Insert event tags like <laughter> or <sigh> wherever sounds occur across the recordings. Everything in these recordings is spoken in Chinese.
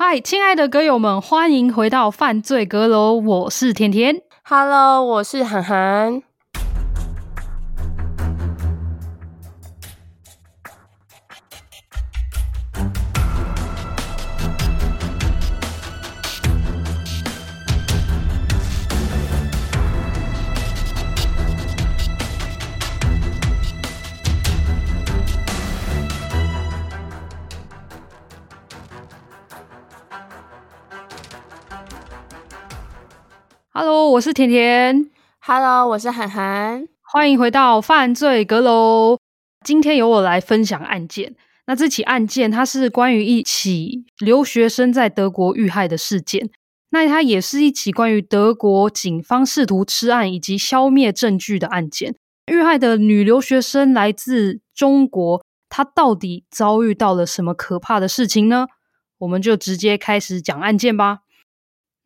嗨，亲爱的歌友们，欢迎回到犯罪阁楼，我是甜甜。Hello，我是涵涵。我是甜甜。Hello，我是涵涵。欢迎回到犯罪阁楼。今天由我来分享案件。那这起案件它是关于一起留学生在德国遇害的事件。那它也是一起关于德国警方试图吃案以及消灭证据的案件。遇害的女留学生来自中国，她到底遭遇到了什么可怕的事情呢？我们就直接开始讲案件吧。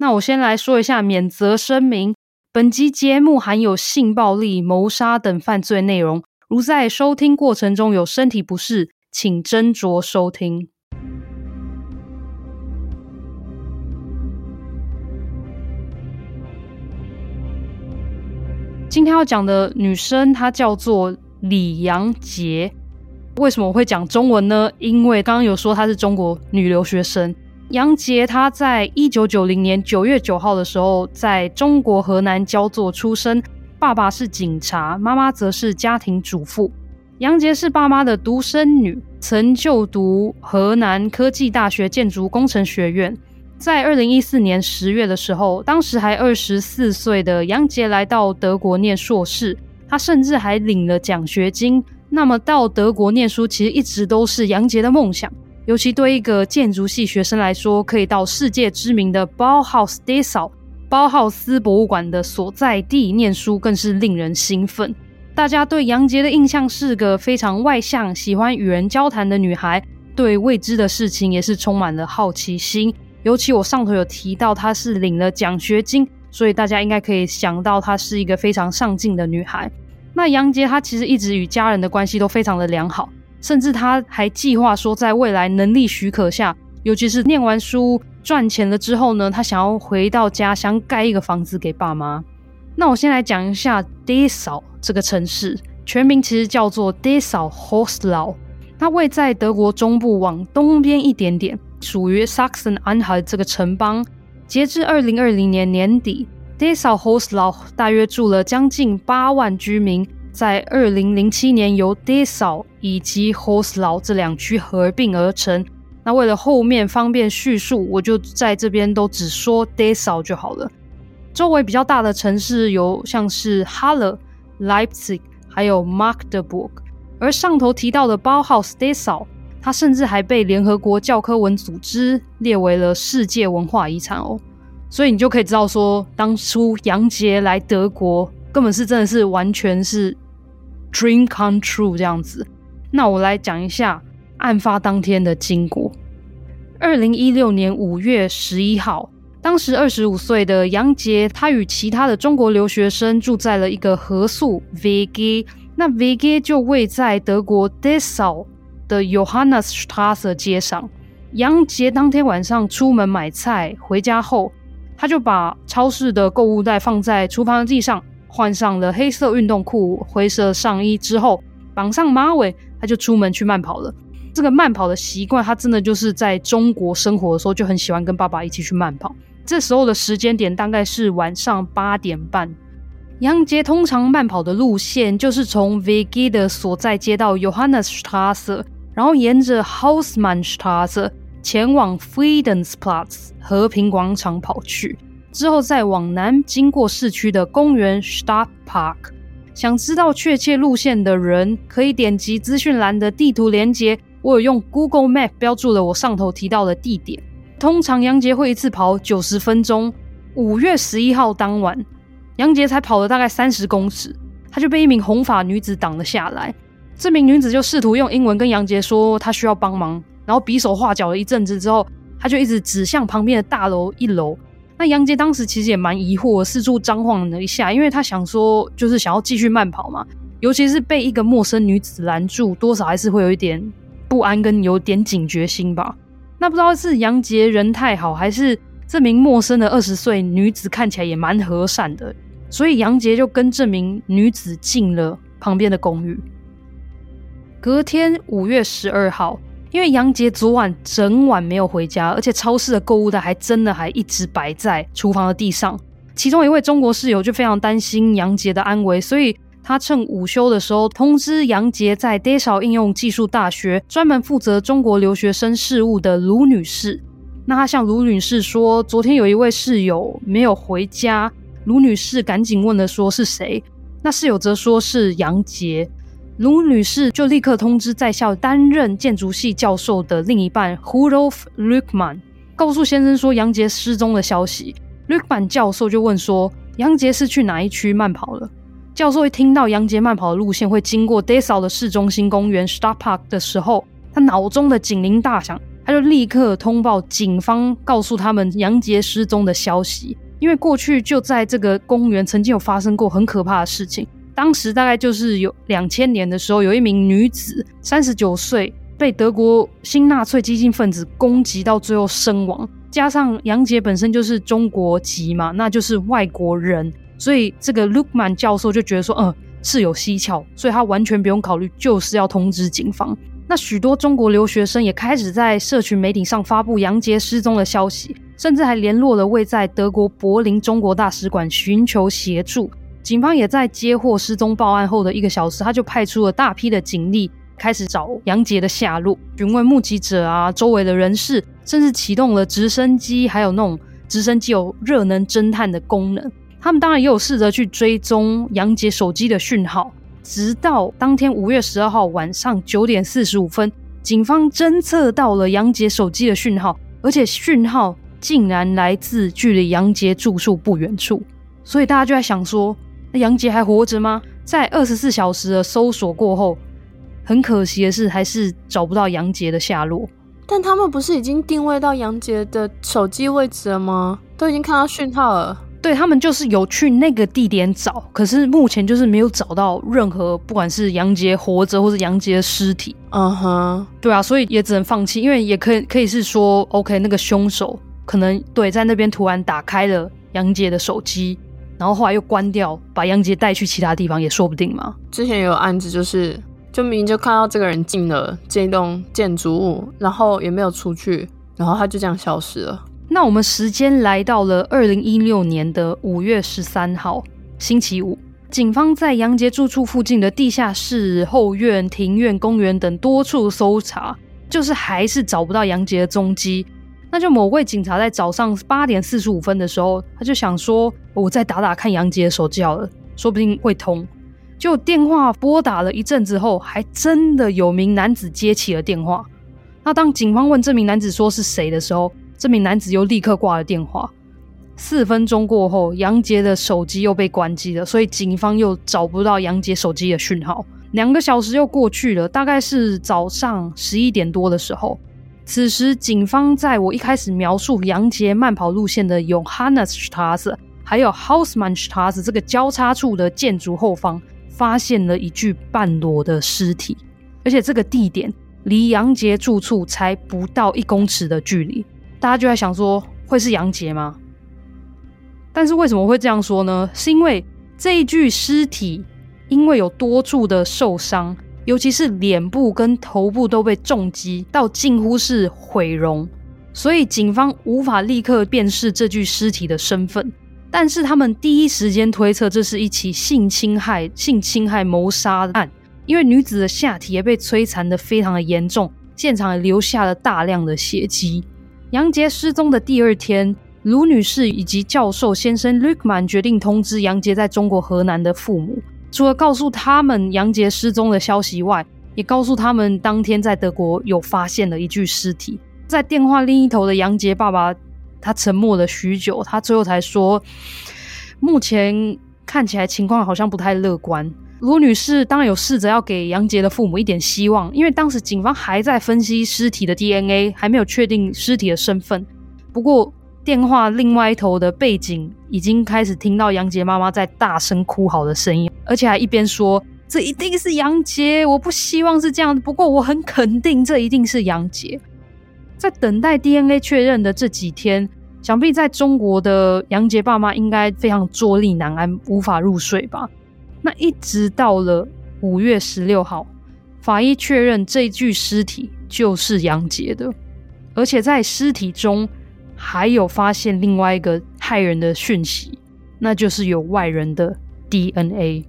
那我先来说一下免责声明：本集节目含有性暴力、谋杀等犯罪内容，如在收听过程中有身体不适，请斟酌收听。今天要讲的女生，她叫做李阳洁。为什么我会讲中文呢？因为刚刚有说她是中国女留学生。杨杰他在一九九零年九月九号的时候，在中国河南焦作出生。爸爸是警察，妈妈则是家庭主妇。杨杰是爸妈的独生女，曾就读河南科技大学建筑工程学院。在二零一四年十月的时候，当时还二十四岁的杨杰来到德国念硕士，他甚至还领了奖学金。那么到德国念书，其实一直都是杨杰的梦想。尤其对一个建筑系学生来说，可以到世界知名的 Bauhaus Dessau 包豪斯博物馆的所在地念书，更是令人兴奋。大家对杨洁的印象是个非常外向、喜欢与人交谈的女孩，对未知的事情也是充满了好奇心。尤其我上头有提到她是领了奖学金，所以大家应该可以想到她是一个非常上进的女孩。那杨洁她其实一直与家人的关系都非常的良好。甚至他还计划说，在未来能力许可下，尤其是念完书赚钱了之后呢，他想要回到家乡盖一个房子给爸妈。那我先来讲一下，Dessa 这个城市，全名其实叫做 Dessau-Roßlau，它位在德国中部往东边一点点，属于 saxon anha 这个城邦。截至二零二零年年底，Dessau-Roßlau 大约住了将近八万居民。在二零零七年，由 Dessa 以及 Roßlau 这两区合并而成。那为了后面方便叙述，我就在这边都只说 Dessau 就好了。周围比较大的城市有像是 Halle、Leipzig，还有 Magdeburg。而上头提到的 Bauhaus Dessau，它甚至还被联合国教科文组织列为了世界文化遗产哦。所以你就可以知道说，当初杨杰来德国，根本是真的是完全是。Dream come true 这样子，那我来讲一下案发当天的经过。二零一六年五月十一号，当时二十五岁的杨杰，他与其他的中国留学生住在了一个合宿 WG，那 WG 就位在德国 Dessau 的 Johannesstraße 街上。杨杰当天晚上出门买菜，回家后，他就把超市的购物袋放在厨房的地上。换上了黑色运动裤、灰色上衣之后，绑上马尾，他就出门去慢跑了。这个慢跑的习惯，他真的就是在中国生活的时候就很喜欢跟爸爸一起去慢跑。这时候的时间点大概是晚上八点半。杨杰通常慢跑的路线就是从 v i g i 的所在街道 Johannesstraße，然后沿着 Hausmannstraße 前往 Friedensplatz 和平广场跑去。之后再往南，经过市区的公园 Stadtpark。想知道确切路线的人，可以点击资讯栏的地图连接。我有用 Google Map 标注了我上头提到的地点。通常杨杰会一次跑九十分钟。五月十一号当晚，杨杰才跑了大概三十公尺，他就被一名红发女子挡了下来。这名女子就试图用英文跟杨杰说她需要帮忙，然后比手画脚了一阵子之后，他就一直指向旁边的大楼一楼。那杨杰当时其实也蛮疑惑，四处张望了一下，因为他想说，就是想要继续慢跑嘛，尤其是被一个陌生女子拦住，多少还是会有一点不安跟有点警觉心吧。那不知道是杨杰人太好，还是这名陌生的二十岁女子看起来也蛮和善的，所以杨杰就跟这名女子进了旁边的公寓。隔天五月十二号，因为杨杰昨晚整晚没有回家，而且超市的购物袋还真的还一直摆在厨房的地上。其中一位中国室友就非常担心杨杰的安危，所以他趁午休的时候通知杨杰在 d e s a 应用技术大学专门负责中国留学生事务的卢女士。那他向卢女士说，昨天有一位室友没有回家。卢女士赶紧问了说是谁？那室友则说是杨杰。卢女士就立刻通知在校担任建筑系教授的另一半 Hudolf l u c k m a n 告诉先生说杨杰失踪的消息。l u c k m a n 教授就问说：“杨杰是去哪一区慢跑了？”教授一听到杨杰慢跑的路线会经过 Dessau 的市中心公园 Stadtpark 的时候，他脑中的警铃大响，他就立刻通报警方，告诉他们杨杰失踪的消息。因为过去就在这个公园曾经有发生过很可怕的事情。当时大概就是有两千年的时候，有一名女子三十九岁，被德国新纳粹激进分子攻击到最后身亡。加上杨杰本身就是中国籍嘛，那就是外国人，所以这个 Lukman 教授就觉得说，嗯，事有蹊跷，所以他完全不用考虑，就是要通知警方。那许多中国留学生也开始在社群媒体上发布杨杰失踪的消息，甚至还联络了位在德国柏林中国大使馆寻求协助。警方也在接获失踪报案后的一个小时，他就派出了大批的警力，开始找杨杰的下落，询问目击者啊、周围的人士，甚至启动了直升机，还有那种直升机有热能侦探的功能。他们当然也有试着去追踪杨杰手机的讯号，直到当天五月十二号晚上九点四十五分，警方侦测到了杨杰手机的讯号，而且讯号竟然来自距离杨杰住处不远处，所以大家就在想说。那杨杰还活着吗？在二十四小时的搜索过后，很可惜的是，还是找不到杨杰的下落。但他们不是已经定位到杨杰的手机位置了吗？都已经看到讯号了。对，他们就是有去那个地点找，可是目前就是没有找到任何，不管是杨杰活着或是杨杰的尸体。嗯哼，对啊，所以也只能放弃，因为也可以可以是说，OK，那个凶手可能对在那边突然打开了杨杰的手机。然后后来又关掉，把杨杰带去其他地方也说不定嘛。之前有案子，就是就明明就看到这个人进了这栋建筑物，然后也没有出去，然后他就这样消失了。那我们时间来到了二零一六年的五月十三号，星期五，警方在杨杰住处附近的地下室、后院、庭院、公园等多处搜查，就是还是找不到杨杰的踪迹。那就某位警察在早上八点四十五分的时候，他就想说：“我再打打看杨杰的手机好了，说不定会通。”就电话拨打了一阵子后，还真的有名男子接起了电话。那当警方问这名男子说是谁的时候，这名男子又立刻挂了电话。四分钟过后，杨杰的手机又被关机了，所以警方又找不到杨杰手机的讯号。两个小时又过去了，大概是早上十一点多的时候。此时，警方在我一开始描述杨杰慢跑路线的 Johannesstraße 还有 Hausmannstraße 这个交叉处的建筑后方，发现了一具半裸的尸体，而且这个地点离杨杰住处才不到一公尺的距离。大家就在想说，会是杨杰吗？但是为什么会这样说呢？是因为这一具尸体因为有多处的受伤。尤其是脸部跟头部都被重击到近乎是毁容，所以警方无法立刻辨识这具尸体的身份。但是他们第一时间推测这是一起性侵害、性侵害谋杀案，因为女子的下体也被摧残的非常的严重，现场也留下了大量的血迹。杨杰失踪的第二天，卢女士以及教授先生 Lückmann 决定通知杨杰在中国河南的父母。除了告诉他们杨杰失踪的消息外，也告诉他们当天在德国有发现了一具尸体。在电话另一头的杨杰爸爸，他沉默了许久，他最后才说：“目前看起来情况好像不太乐观。”卢女士当然有试着要给杨杰的父母一点希望，因为当时警方还在分析尸体的 DNA，还没有确定尸体的身份。不过，电话另外一头的背景已经开始听到杨杰妈妈在大声哭嚎的声音。而且还一边说：“这一定是杨杰，我不希望是这样，不过我很肯定这一定是杨杰。”在等待 DNA 确认的这几天，想必在中国的杨杰爸妈应该非常坐立难安，无法入睡吧？那一直到了五月十六号，法医确认这具尸体就是杨杰的，而且在尸体中还有发现另外一个骇人的讯息，那就是有外人的 DNA。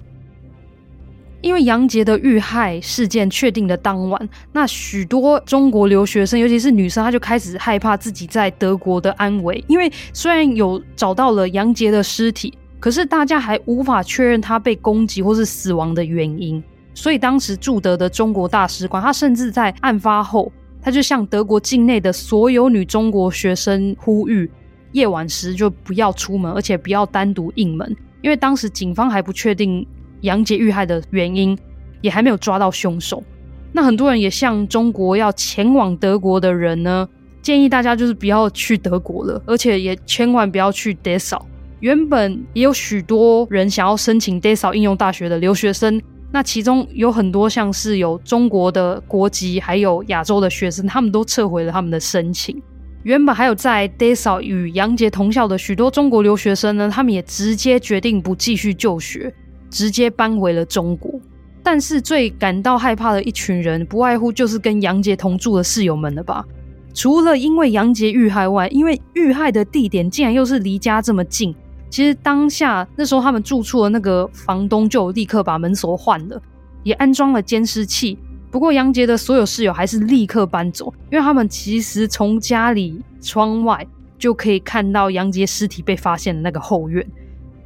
因为杨杰的遇害事件确定的当晚，那许多中国留学生，尤其是女生，她就开始害怕自己在德国的安危。因为虽然有找到了杨杰的尸体，可是大家还无法确认他被攻击或是死亡的原因。所以当时驻德的中国大使馆，他甚至在案发后，他就向德国境内的所有女中国学生呼吁，夜晚时就不要出门，而且不要单独应门，因为当时警方还不确定。杨杰遇害的原因也还没有抓到凶手，那很多人也向中国要前往德国的人呢，建议大家就是不要去德国了，而且也千万不要去 Dessau。原本也有许多人想要申请 Dessau 应用大学的留学生，那其中有很多像是有中国的国籍，还有亚洲的学生，他们都撤回了他们的申请。原本还有在 Dessau 与杨杰同校的许多中国留学生呢，他们也直接决定不继续就学。直接搬回了中国，但是最感到害怕的一群人，不外乎就是跟杨杰同住的室友们了吧？除了因为杨杰遇害外，因为遇害的地点竟然又是离家这么近，其实当下那时候他们住处的那个房东就立刻把门锁换了，也安装了监视器。不过杨杰的所有室友还是立刻搬走，因为他们其实从家里窗外就可以看到杨杰尸体被发现的那个后院。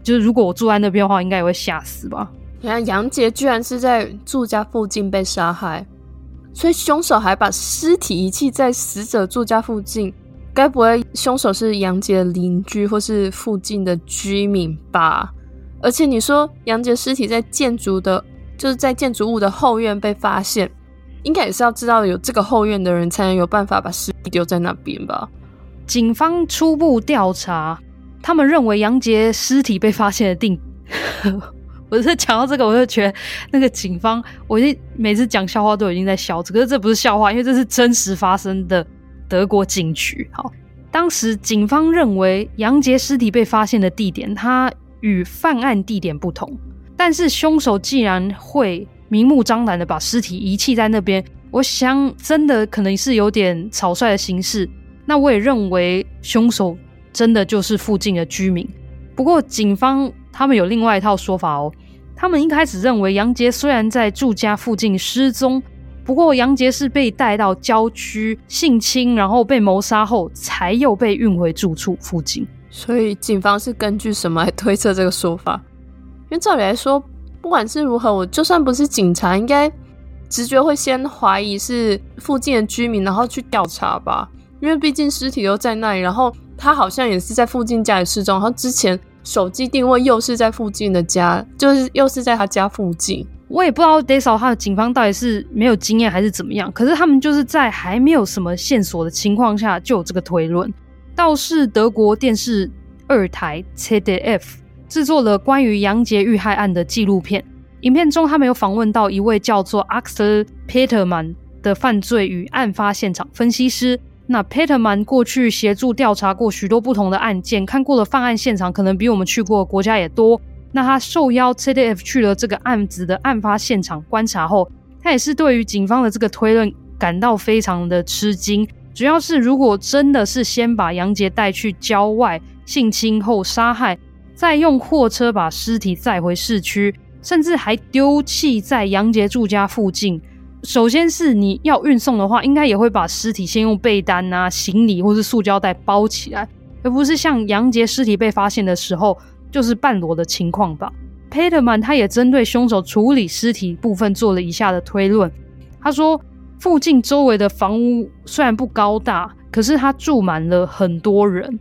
就是如果我住在那边的话，应该也会吓死吧？你看杨杰居然是在住家附近被杀害，所以凶手还把尸体遗弃在死者住家附近，该不会凶手是杨杰的邻居或是附近的居民吧？而且你说杨杰尸体在建筑的，就是在建筑物的后院被发现，应该也是要知道有这个后院的人才能有办法把尸体丢在那边吧？警方初步调查。他们认为杨杰尸体被发现的定，<laughs> 我是讲到这个，我就觉得那个警方，我已经每次讲笑话都已经在笑，可是这不是笑话，因为这是真实发生的德国警局。好，当时警方认为杨杰尸体被发现的地点，它与犯案地点不同，但是凶手既然会明目张胆的把尸体遗弃在那边，我想真的可能是有点草率的形式。那我也认为凶手。真的就是附近的居民，不过警方他们有另外一套说法哦。他们一开始认为杨杰虽然在住家附近失踪，不过杨杰是被带到郊区性侵，然后被谋杀后，才又被运回住处附近。所以警方是根据什么来推测这个说法？因为照理来说，不管是如何，我就算不是警察，应该直觉会先怀疑是附近的居民，然后去调查吧。因为毕竟尸体都在那里，然后。他好像也是在附近家里失踪，然后之前手机定位又是在附近的家，就是又是在他家附近。我也不知道 d a s o 他的警方到底是没有经验还是怎么样，可是他们就是在还没有什么线索的情况下就有这个推论。倒是德国电视二台 ZDF 制作了关于杨洁遇害案的纪录片，影片中他们有访问到一位叫做 Axel Petermann 的犯罪与案发现场分析师。那 Peterman 过去协助调查过许多不同的案件，看过的犯案现场可能比我们去过的国家也多。那他受邀 CDF 去了这个案子的案发现场观察后，他也是对于警方的这个推论感到非常的吃惊。主要是如果真的是先把杨杰带去郊外性侵后杀害，再用货车把尸体载回市区，甚至还丢弃在杨杰住家附近。首先是你要运送的话，应该也会把尸体先用被单啊、行李或是塑胶袋包起来，而不是像杨杰尸体被发现的时候就是半裸的情况吧。Peterman 他也针对凶手处理尸体部分做了以下的推论。他说，附近周围的房屋虽然不高大，可是它住满了很多人，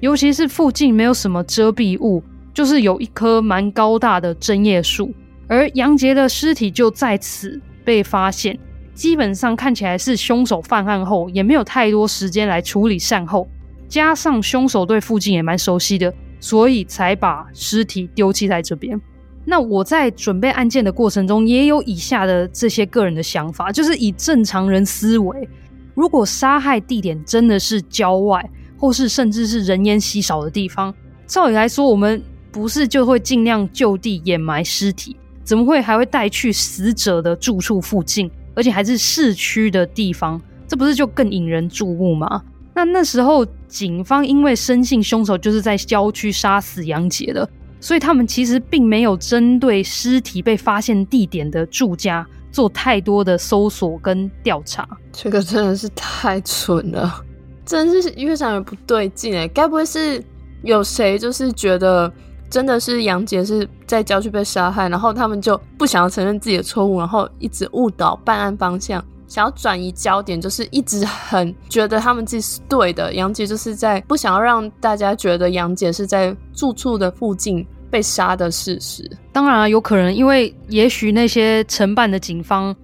尤其是附近没有什么遮蔽物，就是有一棵蛮高大的针叶树，而杨杰的尸体就在此。被发现，基本上看起来是凶手犯案后也没有太多时间来处理善后，加上凶手对附近也蛮熟悉的，所以才把尸体丢弃在这边。那我在准备案件的过程中，也有以下的这些个人的想法，就是以正常人思维，如果杀害地点真的是郊外，或是甚至是人烟稀少的地方，照理来说，我们不是就会尽量就地掩埋尸体？怎么会还会带去死者的住处附近，而且还是市区的地方？这不是就更引人注目吗？那那时候警方因为深信凶手就是在郊区杀死杨杰的，所以他们其实并没有针对尸体被发现地点的住家做太多的搜索跟调查。这个真的是太蠢了，真是越想越不对劲哎！该不会是有谁就是觉得？真的是杨杰是在郊区被杀害，然后他们就不想要承认自己的错误，然后一直误导办案方向，想要转移焦点，就是一直很觉得他们自己是对的。杨杰就是在不想要让大家觉得杨杰是在住处的附近被杀的事实。当然，有可能，因为也许那些承办的警方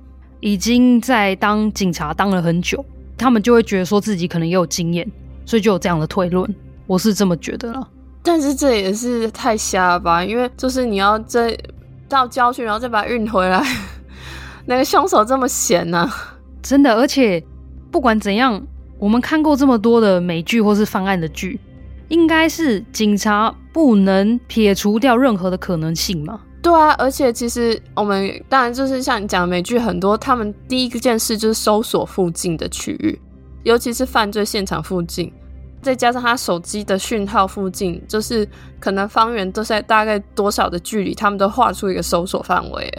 已经在当警察当了很久，他们就会觉得说自己可能也有经验，所以就有这样的推论。我是这么觉得了。但是这也是太瞎了吧？因为就是你要再到郊区，然后再把它运回来，<laughs> 那个凶手这么闲呢、啊？真的，而且不管怎样，我们看过这么多的美剧或是犯案的剧，应该是警察不能撇除掉任何的可能性嘛？对啊，而且其实我们当然就是像你讲的美剧很多，他们第一件事就是搜索附近的区域，尤其是犯罪现场附近。再加上他手机的讯号附近，就是可能方圆都在大概多少的距离，他们都画出一个搜索范围，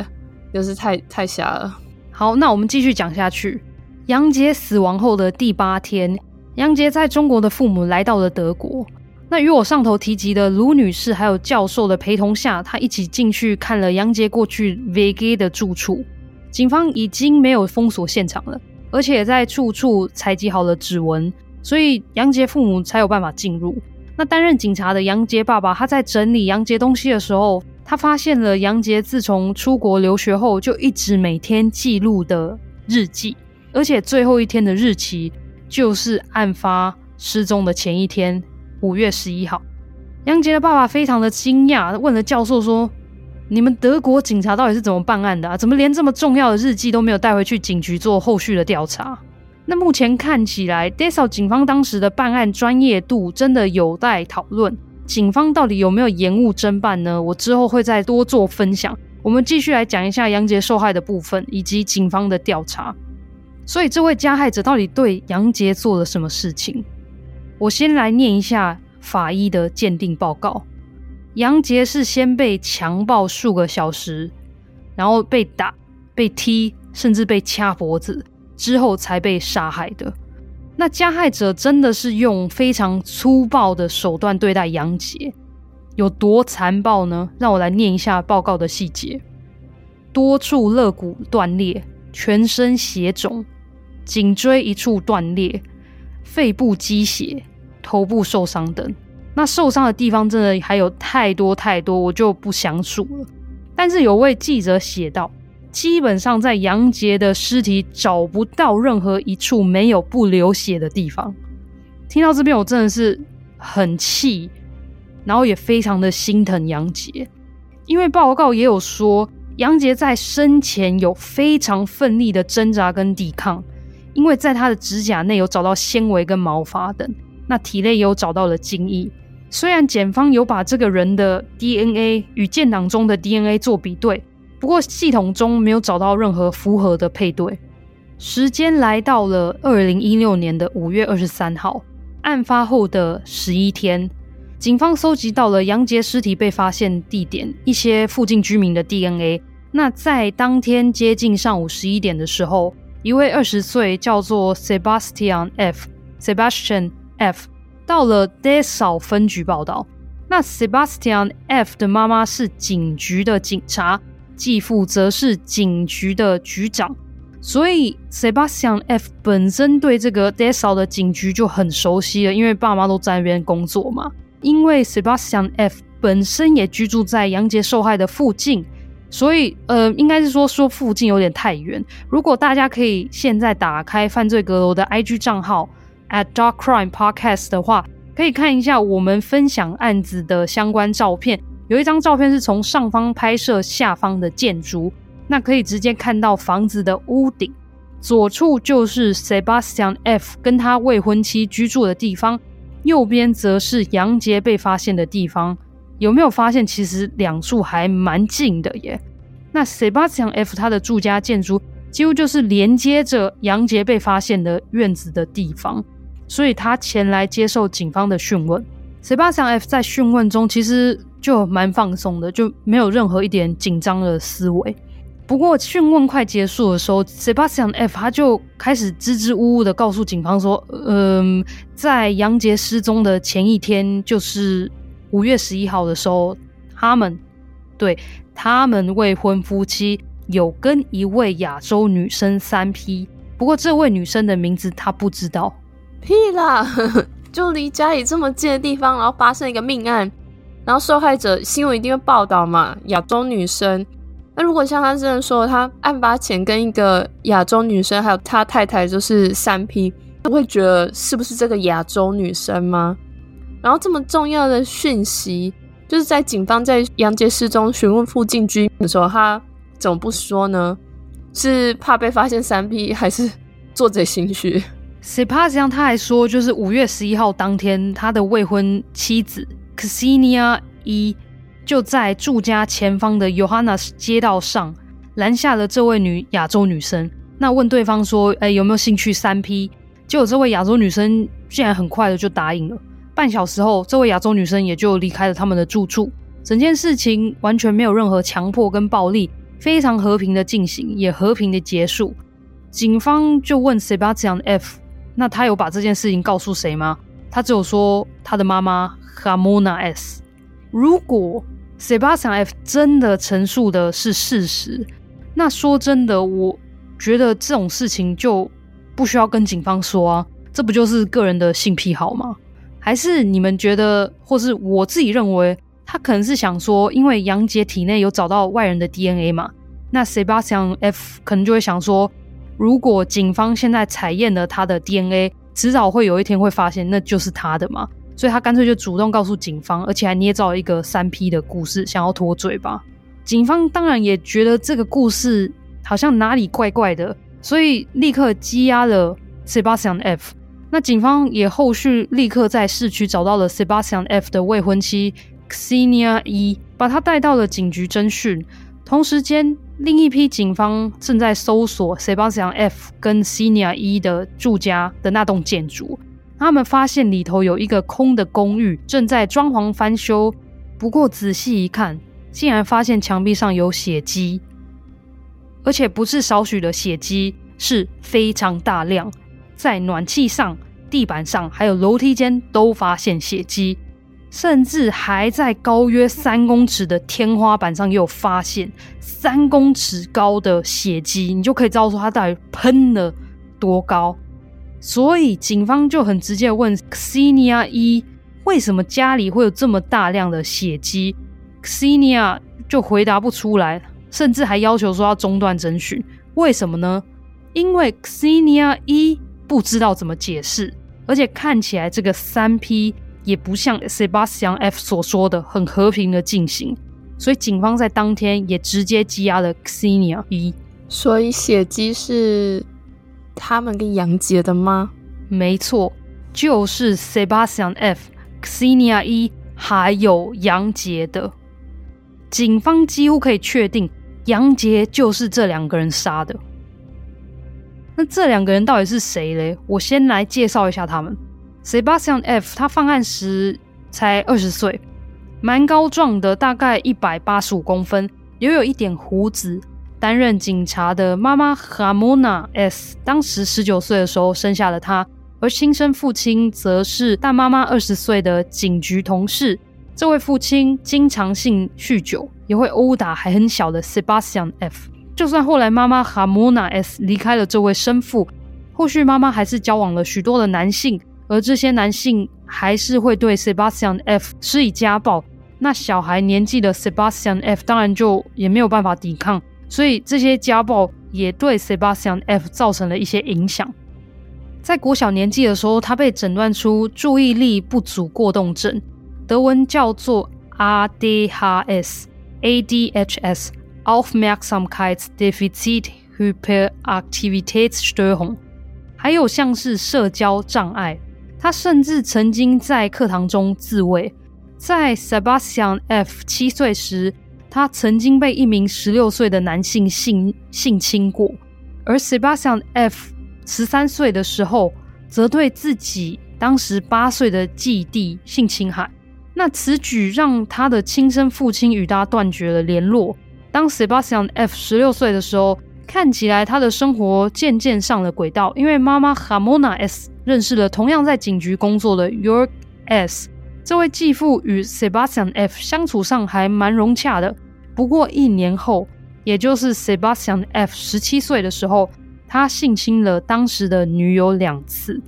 就是太太瞎了。好，那我们继续讲下去。杨杰死亡后的第八天，杨杰在中国的父母来到了德国。那与我上头提及的卢女士还有教授的陪同下，他一起进去看了杨杰过去 VG 的住处。警方已经没有封锁现场了，而且在处处采集好了指纹。所以杨杰父母才有办法进入。那担任警察的杨杰爸爸，他在整理杨杰东西的时候，他发现了杨杰自从出国留学后就一直每天记录的日记，而且最后一天的日期就是案发失踪的前一天，五月十一号。杨杰的爸爸非常的惊讶，问了教授说：“你们德国警察到底是怎么办案的啊？怎么连这么重要的日记都没有带回去警局做后续的调查？”那目前看起来，Dessau 警方当时的办案专业度真的有待讨论。警方到底有没有延误侦办呢？我之后会再多做分享。我们继续来讲一下杨杰受害的部分以及警方的调查。所以，这位加害者到底对杨杰做了什么事情？我先来念一下法医的鉴定报告。杨杰是先被强暴数个小时，然后被打、被踢，甚至被掐脖子。之后才被杀害的。那加害者真的是用非常粗暴的手段对待杨杰，有多残暴呢？让我来念一下报告的细节：多处肋骨断裂，全身血肿，颈椎一处断裂，肺部积血，头部受伤等。那受伤的地方真的还有太多太多，我就不详述了。但是有位记者写道。基本上在杨杰的尸体找不到任何一处没有不流血的地方。听到这边，我真的是很气，然后也非常的心疼杨杰，因为报告也有说，杨杰在生前有非常奋力的挣扎跟抵抗，因为在他的指甲内有找到纤维跟毛发等，那体内也有找到了精液。虽然检方有把这个人的 DNA 与建档中的 DNA 做比对。不过系统中没有找到任何符合的配对。时间来到了二零一六年的五月二十三号，案发后的十一天，警方搜集到了杨杰尸体被发现地点一些附近居民的 DNA。那在当天接近上午十一点的时候，一位二十岁叫做 Sebastian F. Sebastian F. 到了 Dessau 分局报道。那 Sebastian F. 的妈妈是警局的警察。继父则是警局的局长，所以 Sebastian F 本身对这个 Dessau 的警局就很熟悉了，因为爸妈都在那边工作嘛。因为 Sebastian F 本身也居住在杨杰受害的附近，所以呃，应该是说说附近有点太远。如果大家可以现在打开犯罪阁楼的 IG 账号 at Dark Crime Podcast 的话，可以看一下我们分享案子的相关照片。有一张照片是从上方拍摄下方的建筑，那可以直接看到房子的屋顶。左处就是 Sebastian F 跟他未婚妻居住的地方，右边则是杨杰被发现的地方。有没有发现，其实两处还蛮近的耶？那 Sebastian F 他的住家建筑几乎就是连接着杨杰被发现的院子的地方，所以他前来接受警方的讯问。Sebastian F 在讯问中其实就蛮放松的，就没有任何一点紧张的思维。不过讯问快结束的时候，Sebastian F 他就开始支支吾吾的告诉警方说：“嗯、在杨杰失踪的前一天，就是。”五月十一号的时候，他们对他们未婚夫妻有跟一位亚洲女生三 P，不过这位女生的名字他不知道。屁啦，就离家里这么近的地方，然后发生一个命案，然后受害者新闻一定会报道嘛？亚洲女生，那如果像他这样说，他案发前跟一个亚洲女生还有他太太就是三 P，都会觉得是不是这个亚洲女生吗？然后这么重要的讯息，就是在警方在杨杰失踪询问附近居民的时候，他怎么不说呢？是怕被发现三 P，还是做贼心虚？Sebastian 他还说，就是五月十一号当天，他的未婚妻子 Ksenia 一就在住家前方的 Johannes 街道上拦下了这位女亚洲女生，那问对方说：“哎，有没有兴趣三 P？” 结果这位亚洲女生竟然很快的就答应了。半小时后，这位亚洲女生也就离开了他们的住处。整件事情完全没有任何强迫跟暴力，非常和平的进行，也和平的结束。警方就问 Sebastian F：“ 那他有把这件事情告诉谁吗？”他只有说他的妈妈 Hamona S。如果 Sebastian F 真的陈述的是事实，那说真的，我觉得这种事情就不需要跟警方说啊，这不就是个人的性癖好吗？还是你们觉得，或是我自己认为，他可能是想说，因为杨杰体内有找到外人的 DNA 嘛，那 Sebastian F 可能就会想说，如果警方现在采验了他的 DNA，迟早会有一天会发现那就是他的嘛，所以他干脆就主动告诉警方，而且还捏造一个三 P 的故事，想要脱罪吧。警方当然也觉得这个故事好像哪里怪怪的，所以立刻羁押了 Sebastian F。那警方也后续立刻在市区找到了 Sebastian F 的未婚妻 Ksenia E，把他带到了警局侦讯。同时间，另一批警方正在搜索 Sebastian F 跟 Ksenia E 的住家的那栋建筑。他们发现里头有一个空的公寓，正在装潢翻修。不过仔细一看，竟然发现墙壁上有血迹，而且不是少许的血迹，是非常大量，在暖气上。地板上还有楼梯间都发现血迹，甚至还在高约三公尺的天花板上也有发现三公尺高的血迹，你就可以知道说他到底喷了多高。所以警方就很直接问 Ksenia 一为什么家里会有这么大量的血迹，Ksenia 就回答不出来，甚至还要求说要中断侦讯。为什么呢？因为 Ksenia 一。不知道怎么解释，而且看起来这个三 P 也不像 Sebastian F 所说的很和平的进行，所以警方在当天也直接羁押了 Ksenia 一。所以血迹是他们跟杨杰的吗？没错，就是 Sebastian F、Ksenia 一还有杨杰的。警方几乎可以确定，杨杰就是这两个人杀的。那这两个人到底是谁嘞？我先来介绍一下他们。Sebastian F，他犯案时才二十岁，蛮高壮的，大概一百八十五公分，留有一点胡子。担任警察的妈妈 Hamona S，当时十九岁的时候生下了他，而亲生父亲则是大妈妈二十岁的警局同事。这位父亲经常性酗酒，也会殴打还很小的 Sebastian F。就算后来妈妈 Hamona S 离开了这位生父，后续妈妈还是交往了许多的男性，而这些男性还是会对 Sebastian F 施以家暴。那小孩年纪的 Sebastian F 当然就也没有办法抵抗，所以这些家暴也对 Sebastian F 造成了一些影响。在国小年纪的时候，他被诊断出注意力不足过动症，德文叫做 ADHS，ADHS。Aufmerksamkeitsdefizit Hyperaktivitätsstörung，还有像是社交障碍。他甚至曾经在课堂中自卫。在 Sebastian F 七岁时，他曾经被一名十六岁的男性性性侵过，而 Sebastian F 十三岁的时候，则对自己当时八岁的继弟性侵害。那此举让他的亲生父亲与他断绝了联络。当 Sebastian F 十六岁的时候，看起来他的生活渐渐上了轨道，因为妈妈 Hamona S 认识了同样在警局工作的 York S。这位继父与 Sebastian F 相处上还蛮融洽的。不过一年后，也就是 Sebastian F 十七岁的时候，他性侵了当时的女友两次。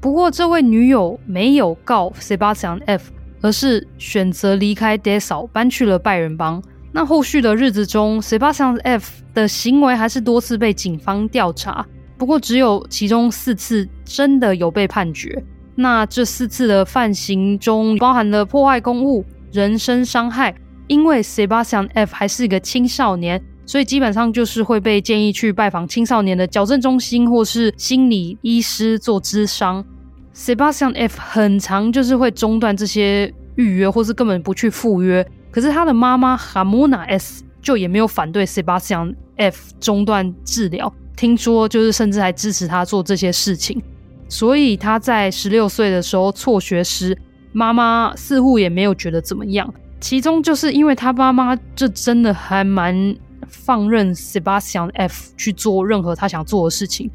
不过这位女友没有告 Sebastian F。而是选择离开 d e s a l 搬去了拜仁邦。那后续的日子中，Sebastian F 的行为还是多次被警方调查，不过只有其中四次真的有被判决。那这四次的犯行中包含了破坏公物、人身伤害。因为 Sebastian F 还是一个青少年，所以基本上就是会被建议去拜访青少年的矫正中心或是心理医师做咨商。Sebastian F 很常就是会中断这些预约，或是根本不去赴约。可是他的妈妈 Ramona S 就也没有反对 Sebastian F 中断治疗，听说就是甚至还支持他做这些事情。所以他在十六岁的时候辍学时，妈妈似乎也没有觉得怎么样。其中就是因为他妈妈就真的还蛮放任 Sebastian F 去做任何他想做的事情。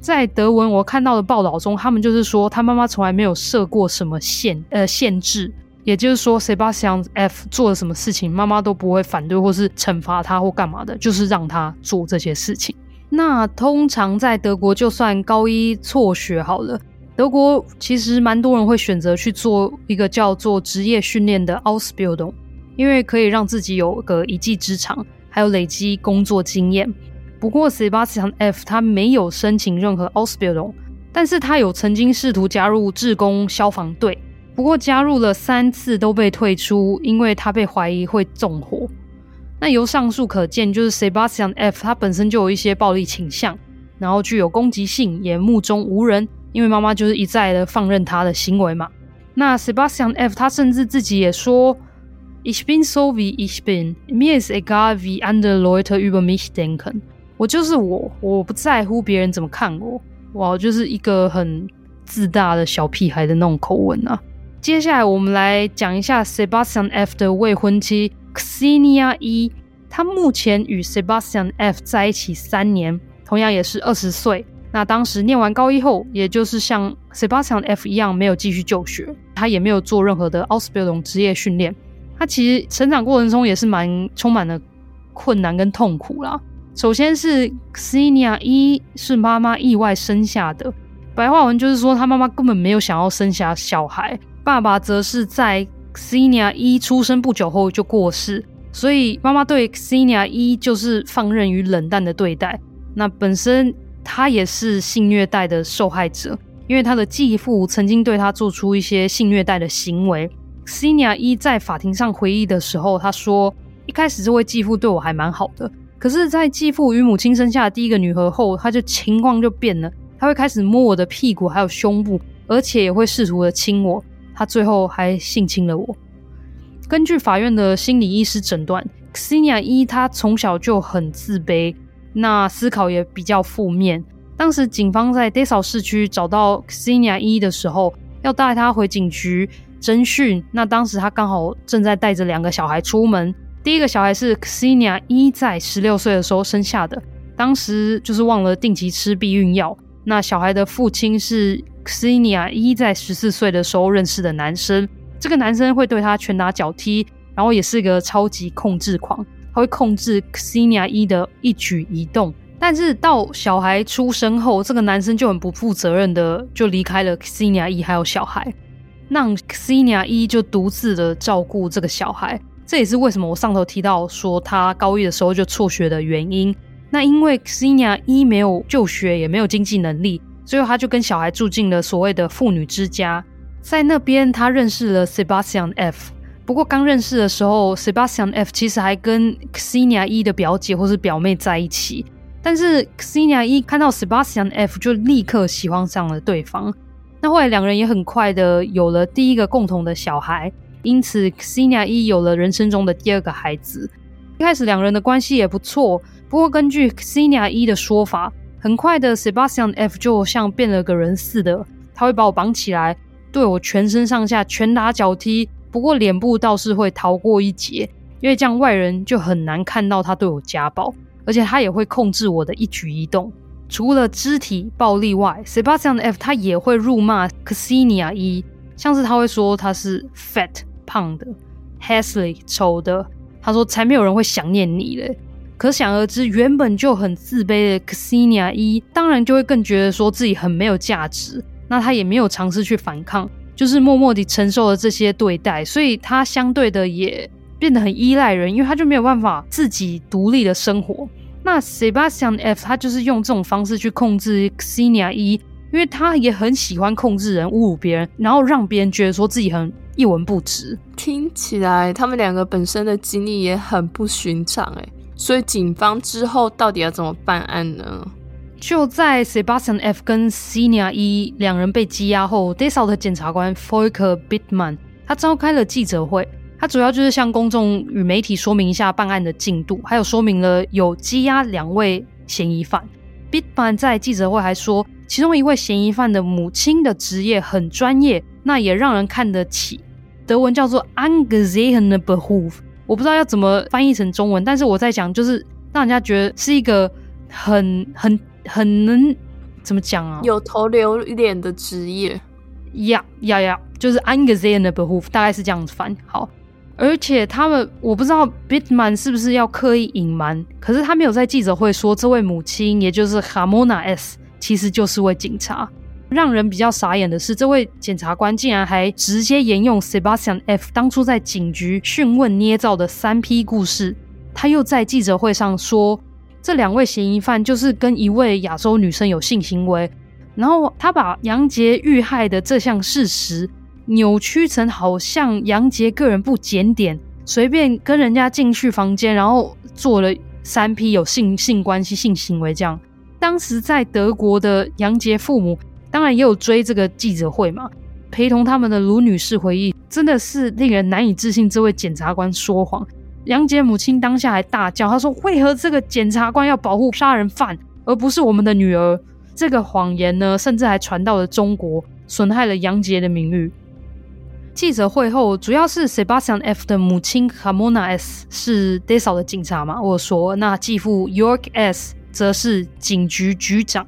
在德文我看到的报道中，他们就是说他妈妈从来没有设过什么限呃限制，也就是说，Sebastian F 做了什么事情，妈妈都不会反对或是惩罚他或干嘛的，就是让他做这些事情。那通常在德国，就算高一辍学好了，德国其实蛮多人会选择去做一个叫做职业训练的 Ausbildung，因为可以让自己有个一技之长，还有累积工作经验。不过，Sebastian F 他没有申请任何 Ausbildung，但是他有曾经试图加入志工消防队，不过加入了三次都被退出，因为他被怀疑会纵火。那由上述可见，就是 Sebastian F 他本身就有一些暴力倾向，然后具有攻击性，也目中无人，因为妈妈就是一再的放任他的行为嘛。那 Sebastian F 他甚至自己也说：“Ich bin so wie ich bin, mir ist egal wie andere Leute über mich denken。”我就是我，我不在乎别人怎么看我。哇，就是一个很自大的小屁孩的那种口吻啊。接下来我们来讲一下 Sebastian F 的未婚妻 Xenia E。他目前与 Sebastian F 在一起三年，同样也是二十岁。那当时念完高一后，也就是像 Sebastian F 一样，没有继续就学，他也没有做任何的 Ausbildung 职业训练。他其实成长过程中也是蛮充满了困难跟痛苦啦。首先是 Xenia 一是妈妈意外生下的，白话文就是说她妈妈根本没有想要生下小孩，爸爸则是在 Xenia 一出生不久后就过世，所以妈妈对 Xenia 一就是放任与冷淡的对待。那本身她也是性虐待的受害者，因为她的继父曾经对她做出一些性虐待的行为。Xenia 一在法庭上回忆的时候，他说：“一开始这位继父对我还蛮好的。”可是，在继父与母亲生下第一个女儿后，他就情况就变了。他会开始摸我的屁股，还有胸部，而且也会试图的亲我。他最后还性侵了我。根据法院的心理医师诊断，Xenia 一她从小就很自卑，那思考也比较负面。当时警方在 Dessau 市区找到 Xenia 一的时候，要带她回警局侦讯。那当时她刚好正在带着两个小孩出门。第一个小孩是 Xenia 一在十六岁的时候生下的，当时就是忘了定期吃避孕药。那小孩的父亲是 Xenia 一在十四岁的时候认识的男生，这个男生会对他拳打脚踢，然后也是一个超级控制狂，他会控制 Xenia 一的一举一动。但是到小孩出生后，这个男生就很不负责任的就离开了 Xenia 一还有小孩，让 Xenia 一就独自的照顾这个小孩。这也是为什么我上头提到说他高一的时候就辍学的原因。那因为 Xenia 一没有就学，也没有经济能力，最后他就跟小孩住进了所谓的妇女之家。在那边，他认识了 Sebastian F。不过刚认识的时候，Sebastian F 其实还跟 Xenia 一的表姐或是表妹在一起。但是 Ksenia E 看到 Sebastian F 就立刻喜欢上了对方。那后来两人也很快的有了第一个共同的小孩，因此 Ksenia E 有了人生中的第二个孩子。一开始两人的关系也不错，不过根据 Ksenia E 的说法，很快的 Sebastian F 就像变了个人似的，他会把我绑起来，对我全身上下拳打脚踢，不过脸部倒是会逃过一劫，因为这样外人就很难看到他对我家暴，而且他也会控制我的一举一动。除了肢体暴力外，Sebastian F 他也会辱骂 Cassinia 一像是他会说他是 fat 胖的，hässlich 丑的，他说才没有人会想念你嘞。可想而知，原本就很自卑的 Ksenia 一当然就会更觉得说自己很没有价值。那他也没有尝试去反抗，就是默默地承受了这些对待，所以他相对的也变得很依赖人，因为他就没有办法自己独立的生活。那 Sebastian F 他就是用这种方式去控制 Ksenia 一因为他也很喜欢控制人、侮辱别人，然后让别人觉得说自己很一文不值。听起来他们两个本身的经历也很不寻常诶，所以警方之后到底要怎么办案呢？就在 Sebastian F 跟 Ksenia E 两人被羁押后，Dessau 的检察官 f o l k e r Bittman 他召开了记者会。他主要就是向公众与媒体说明一下办案的进度，还有说明了有羁押两位嫌疑犯。Bittman 在记者会还说，其中一位嫌疑犯的母亲的职业很专业，那也让人看得起。德文叫做 angesehene Beruf，我不知道要怎么翻译成中文，但是我在讲就是让人家觉得是一个很很很能怎么讲啊，有头有脸的职业。呀呀呀，就是 angesehene Beruf，大概是这样子翻。好。而且他们，我不知道 Bittmann 是不是要刻意隐瞒，可是他没有在记者会说这位母亲，也就是 Hamona S，其实就是位警察。让人比较傻眼的是，这位检察官竟然还直接沿用 Sebastian F 当初在警局讯问捏造的三 P 故事。他又在记者会上说，这两位嫌疑犯就是跟一位亚洲女生有性行为，然后他把杨杰遇害的这项事实。扭曲成好像杨杰个人不检点，随便跟人家进去房间，然后做了三 P 有性性关系、性行为这样。当时在德国的杨杰父母当然也有追这个记者会嘛，陪同他们的卢女士回忆，真的是令人难以置信。这位检察官说谎，杨杰母亲当下还大叫，她说：“为何这个检察官要保护杀人犯，而不是我们的女儿？”这个谎言呢，甚至还传到了中国，损害了杨杰的名誉。记者会后，主要是 Sebastian F 的母亲 Ramona S 是 Dessa 的警察嘛？我说，那继父 York S 则是警局局长。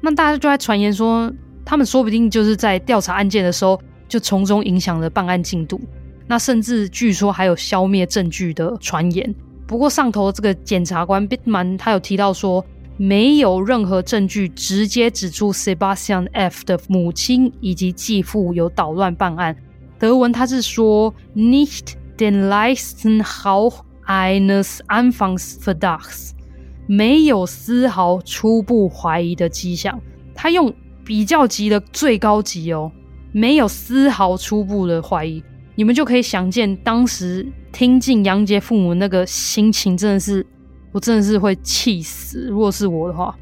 那大家就在传言说，他们说不定就是在调查案件的时候，就从中影响了办案进度。那甚至据说还有消灭证据的传言。不过上头这个检察官 Bitman 他有提到说，没有任何证据直接指出 Sebastian F 的母亲以及继父有捣乱办案。德文他是说 nicht den leisen Hauch eines Anfangsverdachts，没有丝毫初步怀疑的迹象。他用比较级的最高级哦，没有丝毫初步的怀疑。你们就可以想见当时听进杨杰父母那个心情，真的是我真的是会气死。如果是我的话，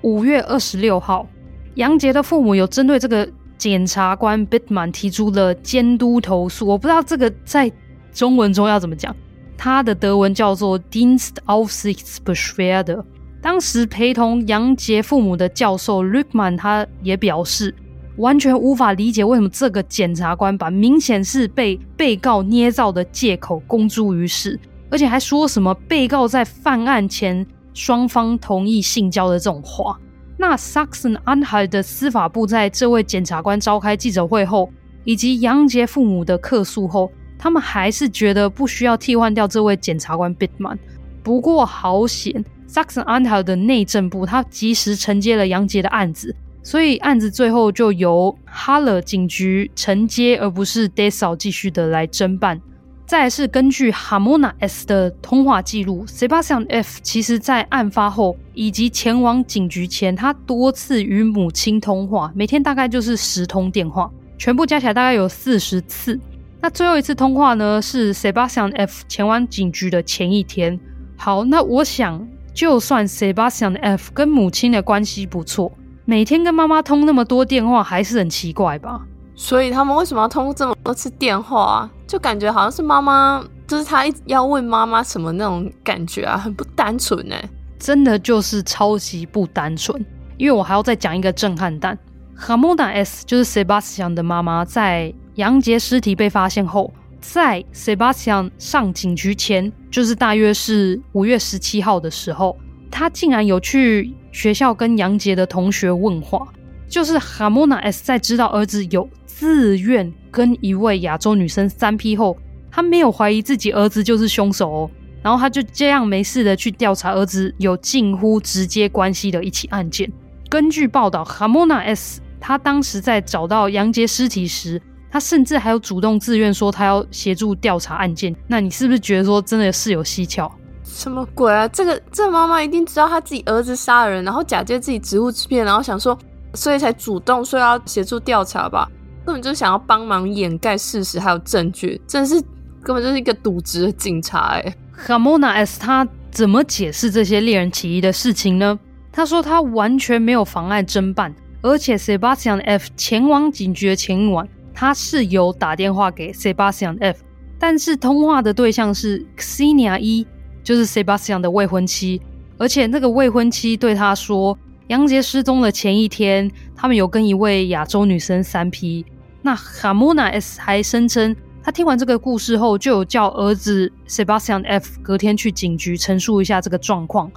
五月二十六号，杨杰的父母有针对这个。检察官 Bittmann 提出了监督投诉，我不知道这个在中文中要怎么讲，他的德文叫做 Dienstaufsichtsbeschwerde。当时陪同杨杰父母的教授 Rickman 他也表示，完全无法理解为什么这个检察官把明显是被被告捏造的借口公诸于世，而且还说什么被告在犯案前双方同意性交的这种话。那 Saxon a n h a l 的司法部在这位检察官召开记者会后，以及杨杰父母的客诉后，他们还是觉得不需要替换掉这位检察官 Bitman。不过好险 s a x o n a n t a l 的内政部他及时承接了杨杰的案子，所以案子最后就由 Haller 警局承接，而不是 Dessau 继续的来侦办。再来是根据 Hamona S 的通话记录，Sebastian F 其实在案发后以及前往警局前，他多次与母亲通话，每天大概就是十通电话，全部加起来大概有四十次。那最后一次通话呢，是 Sebastian F 前往警局的前一天。好，那我想就算 Sebastian F 跟母亲的关系不错，每天跟妈妈通那么多电话还是很奇怪吧？所以他们为什么要通这么多次电话啊？就感觉好像是妈妈，就是他要问妈妈什么那种感觉啊，很不单纯哎，真的就是超级不单纯。因为我还要再讲一个震撼弹，Ramona S 就是 Sebastian 的妈妈，在杨杰尸体被发现后，在 Sebastian 上警局前，就是大约是五月十七号的时候，他竟然有去学校跟杨杰的同学问话。就是 Hamona S 在知道儿子有自愿跟一位亚洲女生三 P 后，他没有怀疑自己儿子就是凶手哦，然后他就这样没事的去调查儿子有近乎直接关系的一起案件。根据报道 Hamona S 他当时在找到杨杰尸体时，他甚至还有主动自愿说他要协助调查案件。那你是不是觉得说真的是有蹊跷？什么鬼啊？这个这妈妈一定知道他自己儿子杀了人，然后假借自己职务之便，然后想说。所以才主动说要协助调查吧，根本就是想要帮忙掩盖事实还有证据，真是根本就是一个渎职的警察哎。Ramona S 他怎么解释这些猎人起疑的事情呢？他说他完全没有妨碍侦办，而且 Sebastian F 前往警局的前一晚，他是有打电话给 Sebastian F，但是通话的对象是 Xenia E，就是 Sebastian 的未婚妻，而且那个未婚妻对他说。杨杰失踪的前一天，他们有跟一位亚洲女生三 P。那 Hamona S 还声称，他听完这个故事后，就有叫儿子 Sebastian F 隔天去警局陈述一下这个状况。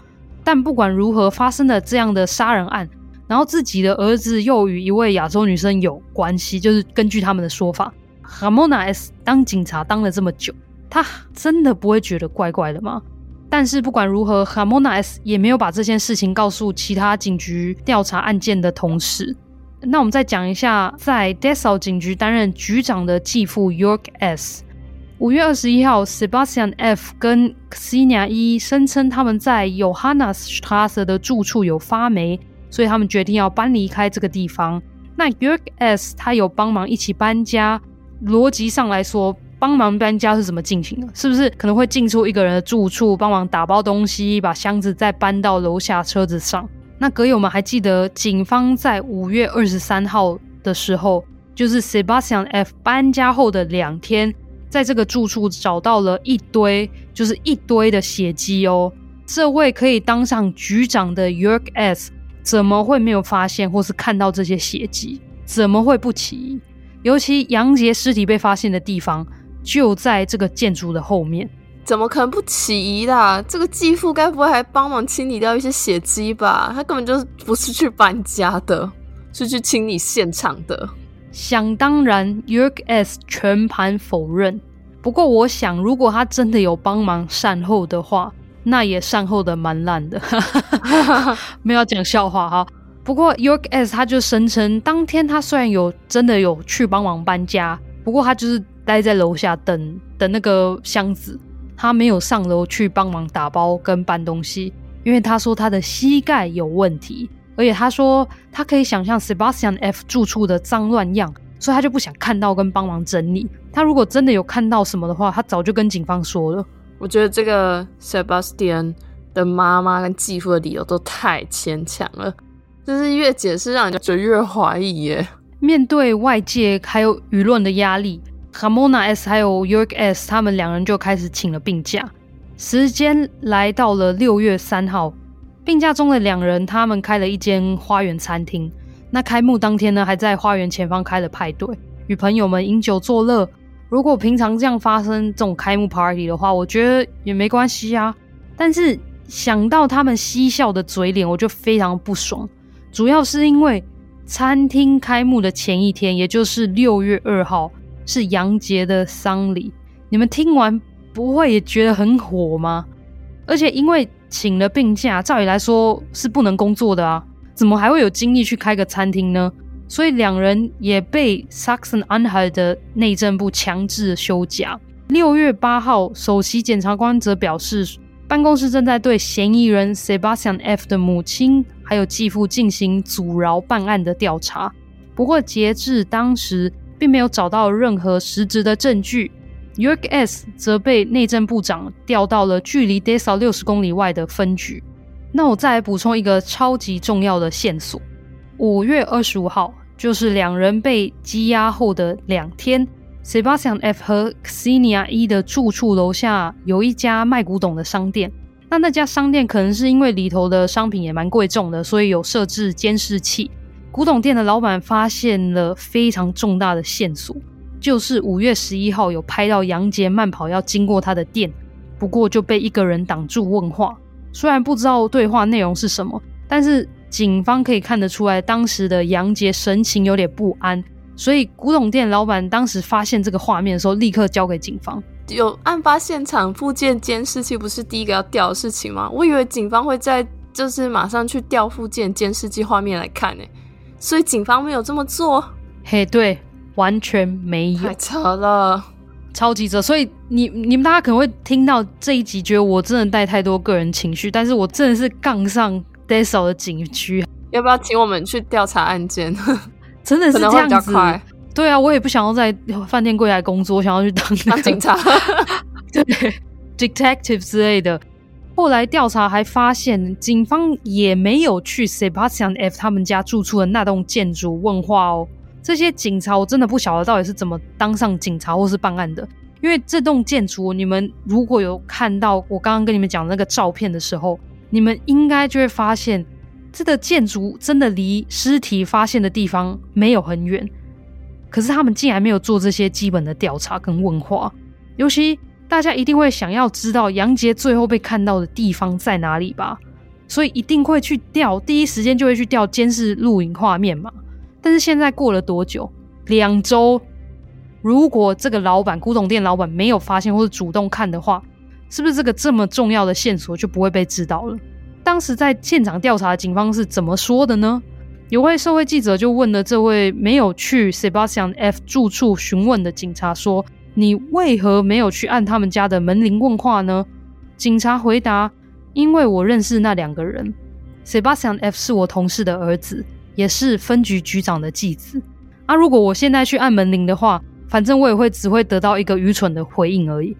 但不管如何，发生了这样的杀人案，然后自己的儿子又与一位亚洲女生有关系，就是根据他们的说法，Hamona S 当警察当了这么久，他真的不会觉得怪怪的吗？但是不管如何，Hamona S 也没有把这件事情告诉其他警局调查案件的同事。那我们再讲一下，在 Dessau 警局担任局长的继父 York S。五月二十一号，Sebastian F 跟 Xenia E 声称他们在 Johannesstraße 的住处有发霉，所以他们决定要搬离开这个地方。那 York S 他有帮忙一起搬家，逻辑上来说。帮忙搬家是怎么进行的？是不是可能会进出一个人的住处，帮忙打包东西，把箱子再搬到楼下车子上？那阁友们还记得，警方在五月二十三号的时候，就是 Sebastian F 搬家后的两天，在这个住处找到了一堆，就是一堆的血迹哦。这位可以当上局长的 York S 怎么会没有发现或是看到这些血迹？怎么会不起疑？尤其杨杰尸体被发现的地方。就在这个建筑的后面，怎么可能不起疑啦？这个继父该不会还帮忙清理掉一些血迹吧？他根本就不是去搬家的，是去清理现场的。想当然，York S 全盘否认。不过，我想如果他真的有帮忙善后的话，那也善后的蛮烂的。<laughs> 没有讲笑话哈。不过，York S 他就声称，当天他虽然有真的有去帮忙搬家，不过他就是。待在楼下等等那个箱子，他没有上楼去帮忙打包跟搬东西，因为他说他的膝盖有问题，而且他说他可以想象 Sebastian F 住处的脏乱样，所以他就不想看到跟帮忙整理。他如果真的有看到什么的话，他早就跟警方说了。我觉得这个 Sebastian 的妈妈跟继父的理由都太牵强了，就是越解释让人就越怀疑耶。面对外界还有舆论的压力。Ramona S 还有 York S，他们两人就开始请了病假。时间来到了六月三号，病假中的两人，他们开了一间花园餐厅。那开幕当天呢，还在花园前方开了派对，与朋友们饮酒作乐。如果平常这样发生这种开幕 party 的话，我觉得也没关系啊。但是想到他们嬉笑的嘴脸，我就非常不爽。主要是因为餐厅开幕的前一天，也就是六月二号。是杨杰的丧礼，你们听完不会也觉得很火吗？而且因为请了病假，照理来说是不能工作的啊，怎么还会有精力去开个餐厅呢？所以两人也被 Saxon a n h a l t 的内政部强制休假。六月八号，首席检察官则表示，办公室正在对嫌疑人 Sebastian F 的母亲还有继父进行阻挠办案的调查。不过截至当时，并没有找到任何实质的证据。York S 则被内政部长调到了距离 Desa 六十公里外的分局。那我再来补充一个超级重要的线索：五月二十五号，就是两人被羁押后的两天，Sebastian F 和 Ksenia E 的住处楼下有一家卖古董的商店。那那家商店可能是因为里头的商品也蛮贵重的，所以有设置监视器。古董店的老板发现了非常重大的线索，就是五月十一号有拍到杨杰慢跑要经过他的店，不过就被一个人挡住问话。虽然不知道对话内容是什么，但是警方可以看得出来，当时的杨杰神情有点不安。所以古董店老板当时发现这个画面的时候，立刻交给警方。有案发现场附件监视器，不是第一个要调的事情吗？我以为警方会在就是马上去调附件监视器画面来看呢。所以警方没有这么做，嘿，对，完全没有，太扯了，超级扯。所以你你们大家可能会听到这一集，觉得我真的带太多个人情绪，但是我真的是杠上 Dessau 的警区，要不要请我们去调查案件？<laughs> 真的是这样子，对啊，我也不想要在饭店柜台工作，想要去当、那个、当警察，<laughs> 对，detective 之类的。后来调查还发现，警方也没有去 Sebastian F 他们家住处的那栋建筑问话哦。这些警察我真的不晓得到底是怎么当上警察或是办案的。因为这栋建筑，你们如果有看到我刚刚跟你们讲的那个照片的时候，你们应该就会发现，这个建筑真的离尸体发现的地方没有很远。可是他们竟然没有做这些基本的调查跟问话，尤其。大家一定会想要知道杨杰最后被看到的地方在哪里吧？所以一定会去调，第一时间就会去调监视录影画面嘛。但是现在过了多久？两周。如果这个老板，古董店老板没有发现或者主动看的话，是不是这个这么重要的线索就不会被知道了？当时在现场调查警方是怎么说的呢？有位社会记者就问了这位没有去 Sebastian F 住处询问的警察说。你为何没有去按他们家的门铃问话呢？警察回答：“因为我认识那两个人，Sebastian F 是我同事的儿子，也是分局局长的继子。啊，如果我现在去按门铃的话，反正我也会只会得到一个愚蠢的回应而已。”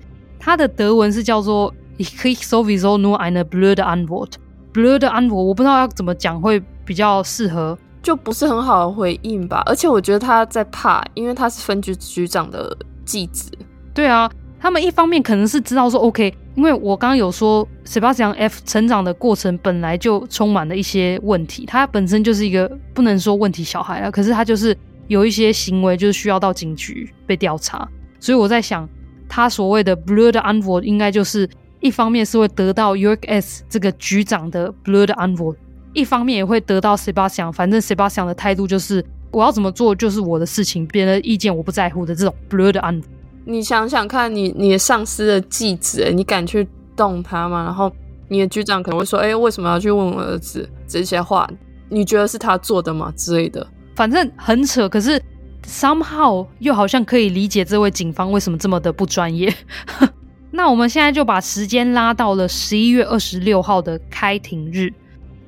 他的德文是叫做 Ich sowieso nur eine blöde Antwort，blöde Antwort，我不知道要怎么讲会比较适合，就不是很好的回应吧。而且我觉得他在怕，因为他是分局局长的。继子，对啊，他们一方面可能是知道说 OK，因为我刚刚有说 Sebastian F 成长的过程本来就充满了一些问题，他本身就是一个不能说问题小孩啊，可是他就是有一些行为就是需要到警局被调查，所以我在想，他所谓的 blöde Antwort 应该就是一方面是会得到 York S 这个局长的 blöde Antwort，一方面也会得到 Sebastian，反正 Sebastian 的态度就是。我要怎么做就是我的事情，别人的意见我不在乎的这种 blöde Antwort。你想想看你，你你的上司的继子，你敢去动他吗？然后你的局长可能会说：“哎，为什么要去问我儿子这些话？你觉得是他做的吗？”之类的，反正很扯。可是 somehow 又好像可以理解这位警方为什么这么的不专业。<laughs> 那我们现在就把时间拉到了十一月二十六号的开庭日，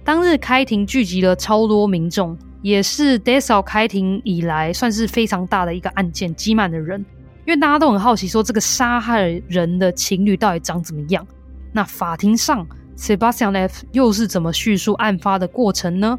当日开庭聚集了超多民众。也是 Dessau 开庭以来算是非常大的一个案件，挤满的人，因为大家都很好奇，说这个杀害人的情侣到底长怎么样？那法庭上，Sebastian F 又是怎么叙述案发的过程呢？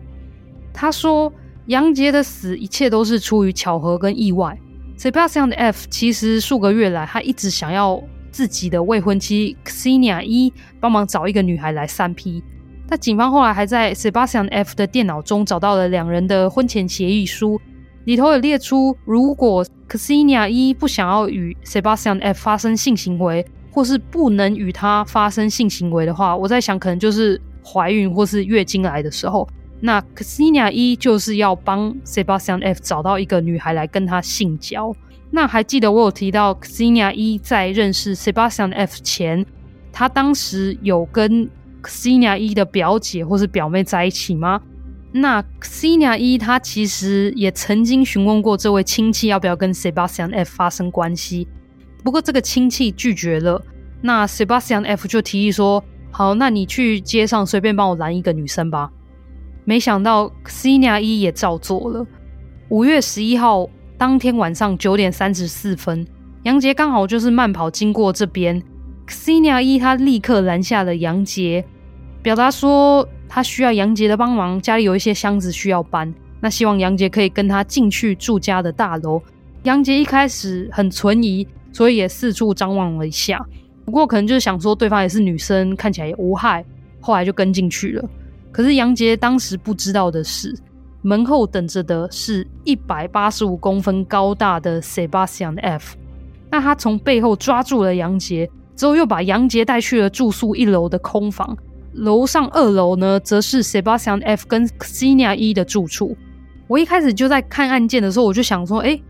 他说，杨杰的死一切都是出于巧合跟意外。Sebastian F 其实数个月来，他一直想要自己的未婚妻 Ksenia 一帮忙找一个女孩来三 P。但警方后来还在 Sebastian F 的电脑中找到了两人的婚前协议书，里头有列出，如果 Ksenia 一不想要与 Sebastian F 发生性行为，或是不能与他发生性行为的话，我在想可能就是怀孕或是月经来的时候，那 Ksenia E 就是要帮 Sebastian F 找到一个女孩来跟他性交。那还记得我有提到 Ksenia E 在认识 Sebastian F 前，他当时有跟 Ksenia E 的表姐或是表妹在一起吗？那 Ksenia E 她其实也曾经询问过这位亲戚要不要跟 Sebastian F 发生关系，不过这个亲戚拒绝了。那 Sebastian F 就提议说：“好，那你去街上随便帮我拦一个女生吧。”没想到 Ksenia E 也照做了。五月十一号当天晚上九点三十四分，杨杰刚好就是慢跑经过这边。Ksenia E 他立刻拦下了杨杰。表达说他需要杨杰的帮忙，家里有一些箱子需要搬，那希望杨杰可以跟他进去住家的大楼。杨杰一开始很存疑，所以也四处张望了一下，不过可能就是想说对方也是女生，看起来也无害，后来就跟进去了。可是杨杰当时不知道的是，门后等着的是一百八十五公分高大的 Sebastian F。那他从背后抓住了杨杰，之后又把杨杰带去了住宿一楼的空房。楼上二楼呢，则是 Sebastian F 跟 Ksenia E 的住处。我一开始就在看案件的时候，我就想说，哎，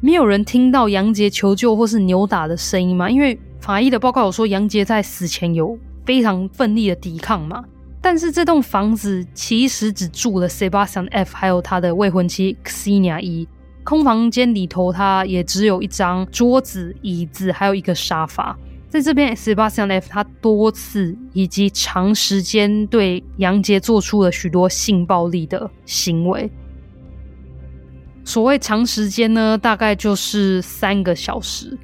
没有人听到杨杰求救或是扭打的声音吗？因为法医的报告有说，杨杰在死前有非常奋力的抵抗嘛。但是这栋房子其实只住了 Sebastian F 还有他的未婚妻 Ksenia E。空房间里头，他也只有一张桌子、椅子，还有一个沙发。在这边，Sebastian F 他多次以及长时间对杨杰做出了许多性暴力的行为。所谓长时间呢，大概就是三个小时。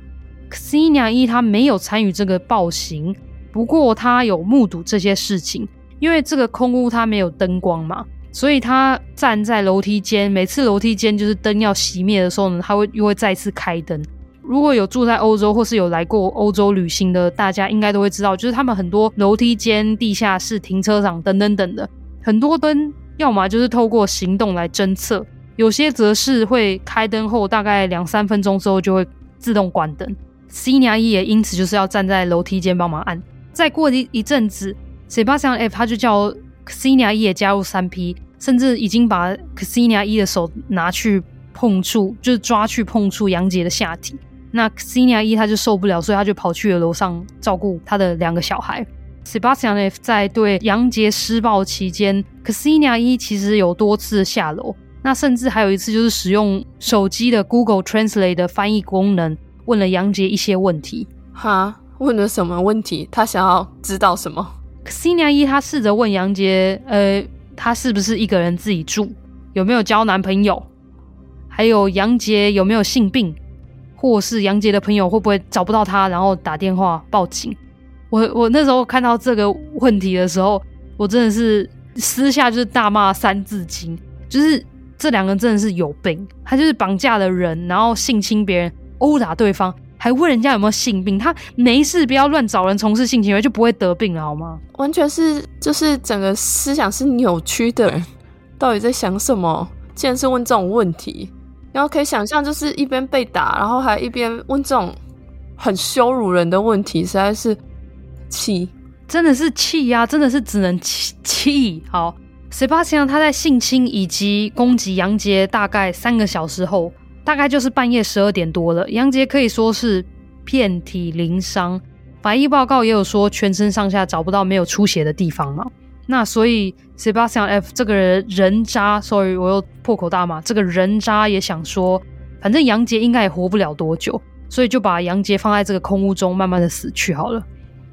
Ksenia E 他没有参与这个暴行，不过他有目睹这些事情。因为这个空屋它没有灯光嘛，所以他站在楼梯间，每次楼梯间就是灯要熄灭的时候呢，他会又会再次开灯。如果有住在欧洲或是有来过欧洲旅行的大家，应该都会知道，就是他们很多楼梯间、地下室、停车场等等等的很多灯，要么就是透过行动来侦测，有些则是会开灯后大概两三分钟之后就会自动关灯。Ksenia E 也因此就是要站在楼梯间帮忙按。再过一一阵子。Sebastian F 他就叫 Ksenia E 也加入 3P，甚至已经把 Ksenia E 的手拿去碰触，就是抓去碰触杨杰的下体。那 Ksenia E 他就受不了，所以他就跑去了楼上照顾他的两个小孩。Sebastian F 在对杨杰施暴期间，Ksenia E 其实有多次下楼，那甚至还有一次就是使用手机的 Google Translate 的翻译功能，问了杨杰一些问题。哈，问了什么问题？他想要知道什么？Ksenia E 他试着问杨杰，呃，他是不是一个人自己住，有没有交男朋友，还有杨杰有没有性病，或是杨杰的朋友会不会找不到他，然后打电话报警。我我那时候看到这个问题的时候，我真的是私下就是大骂三字经，就是这两个人真的是有病，他就是绑架了人，然后性侵别人，殴打对方。还问人家有没有性病，他没事，不要乱找人从事性行为，就不会得病了，好吗？完全是，就是整个思想是扭曲的人，到底在想什么？竟然是问这种问题，然后可以想象，就是一边被打，然后还一边问这种很羞辱人的问题，实在是气，真的是气呀，真的是只能气气。好，Sebastian 他在性侵以及攻击杨杰大概三个小时后。大概就是半夜十二点多了，杨杰可以说是遍体鳞伤，法医报告也有说全身上下找不到没有出血的地方嘛。那所以 Sebastian F 这个人人渣，sorry 我又破口大骂，这个人渣也想说，反正杨杰应该也活不了多久，所以就把杨杰放在这个空屋中慢慢的死去好了。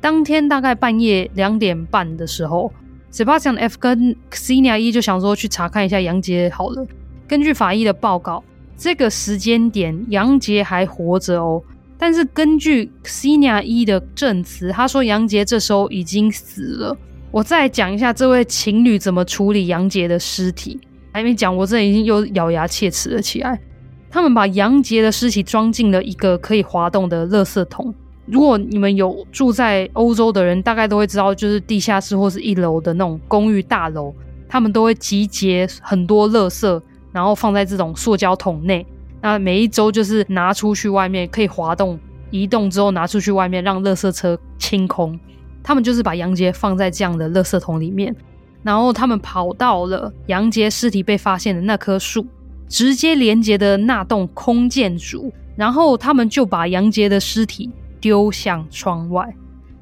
当天大概半夜两点半的时候，Sebastian F 跟 Ksenia E 就想说去查看一下杨杰好了。根据法医的报告。这个时间点，杨杰还活着哦。但是根据 Ksenia 一的证词，他说杨杰这时候已经死了。我再讲一下这位情侣怎么处理杨杰的尸体。还没讲，我这已经又咬牙切齿了起来。他们把杨杰的尸体装进了一个可以滑动的垃圾桶。如果你们有住在欧洲的人，大概都会知道，就是地下室或是一楼的那种公寓大楼，他们都会集结很多垃圾。然后放在这种塑胶桶内，那每一周就是拿出去外面可以滑动移动之后拿出去外面让垃圾车清空。他们就是把杨杰放在这样的垃圾桶里面，然后他们跑到了杨杰尸体被发现的那棵树，直接连接的那栋空建筑，然后他们就把杨杰的尸体丢向窗外，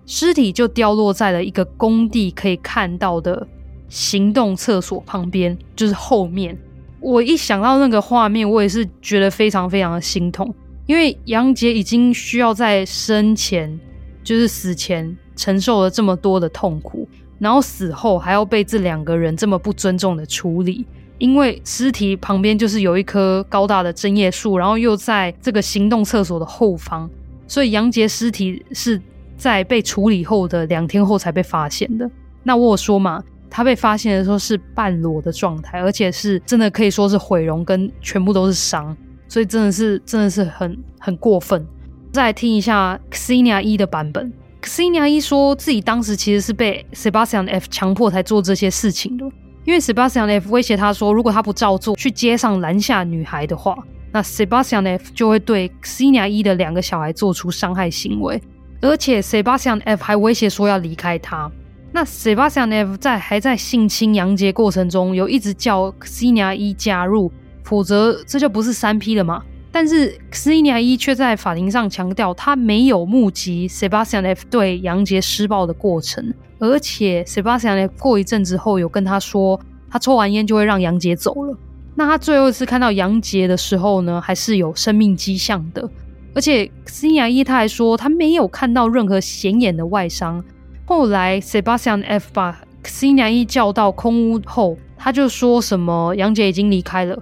尸体就掉落在了一个工地可以看到的行动厕所旁边，就是后面。我一想到那个画面，我也是觉得非常非常的心痛，因为杨杰已经需要在生前，就是死前承受了这么多的痛苦，然后死后还要被这两个人这么不尊重的处理。因为尸体旁边就是有一棵高大的针叶树，然后又在这个行动厕所的后方，所以杨杰尸体是在被处理后的两天后才被发现的。那我有说嘛，他被发现的时候是半裸的状态，而且是真的可以说是毁容跟全部都是伤，所以真的是真的是很很过分。再来听一下 Ksenia 一的版本，Ksenia 一说自己当时其实是被 Sebastian F 强迫才做这些事情的，因为 Sebastian F 威胁他说，如果他不照做，去街上拦下女孩的话，那 Sebastian F 就会对 Ksenia 一的两个小孩做出伤害行为，而且 Sebastian F 还威胁说要离开他。那 Sebastian F 在还在性侵杨杰过程中，有一直叫 Ksenia E 加入，否则这就不是三 P 了嘛？但是 Ksenia E 却在法庭上强调，他没有目击 Sebastian F 对杨杰施暴的过程，而且 Sebastian F 过一阵子后有跟他说，他抽完烟就会让杨杰走了。那他最后一次看到杨杰的时候呢，还是有生命迹象的，而且 Ksenia E 他还说他没有看到任何显眼的外伤。后来 Sebastian F 把 Ksenia 一叫到空屋后，他就说什么杨杰已经离开了。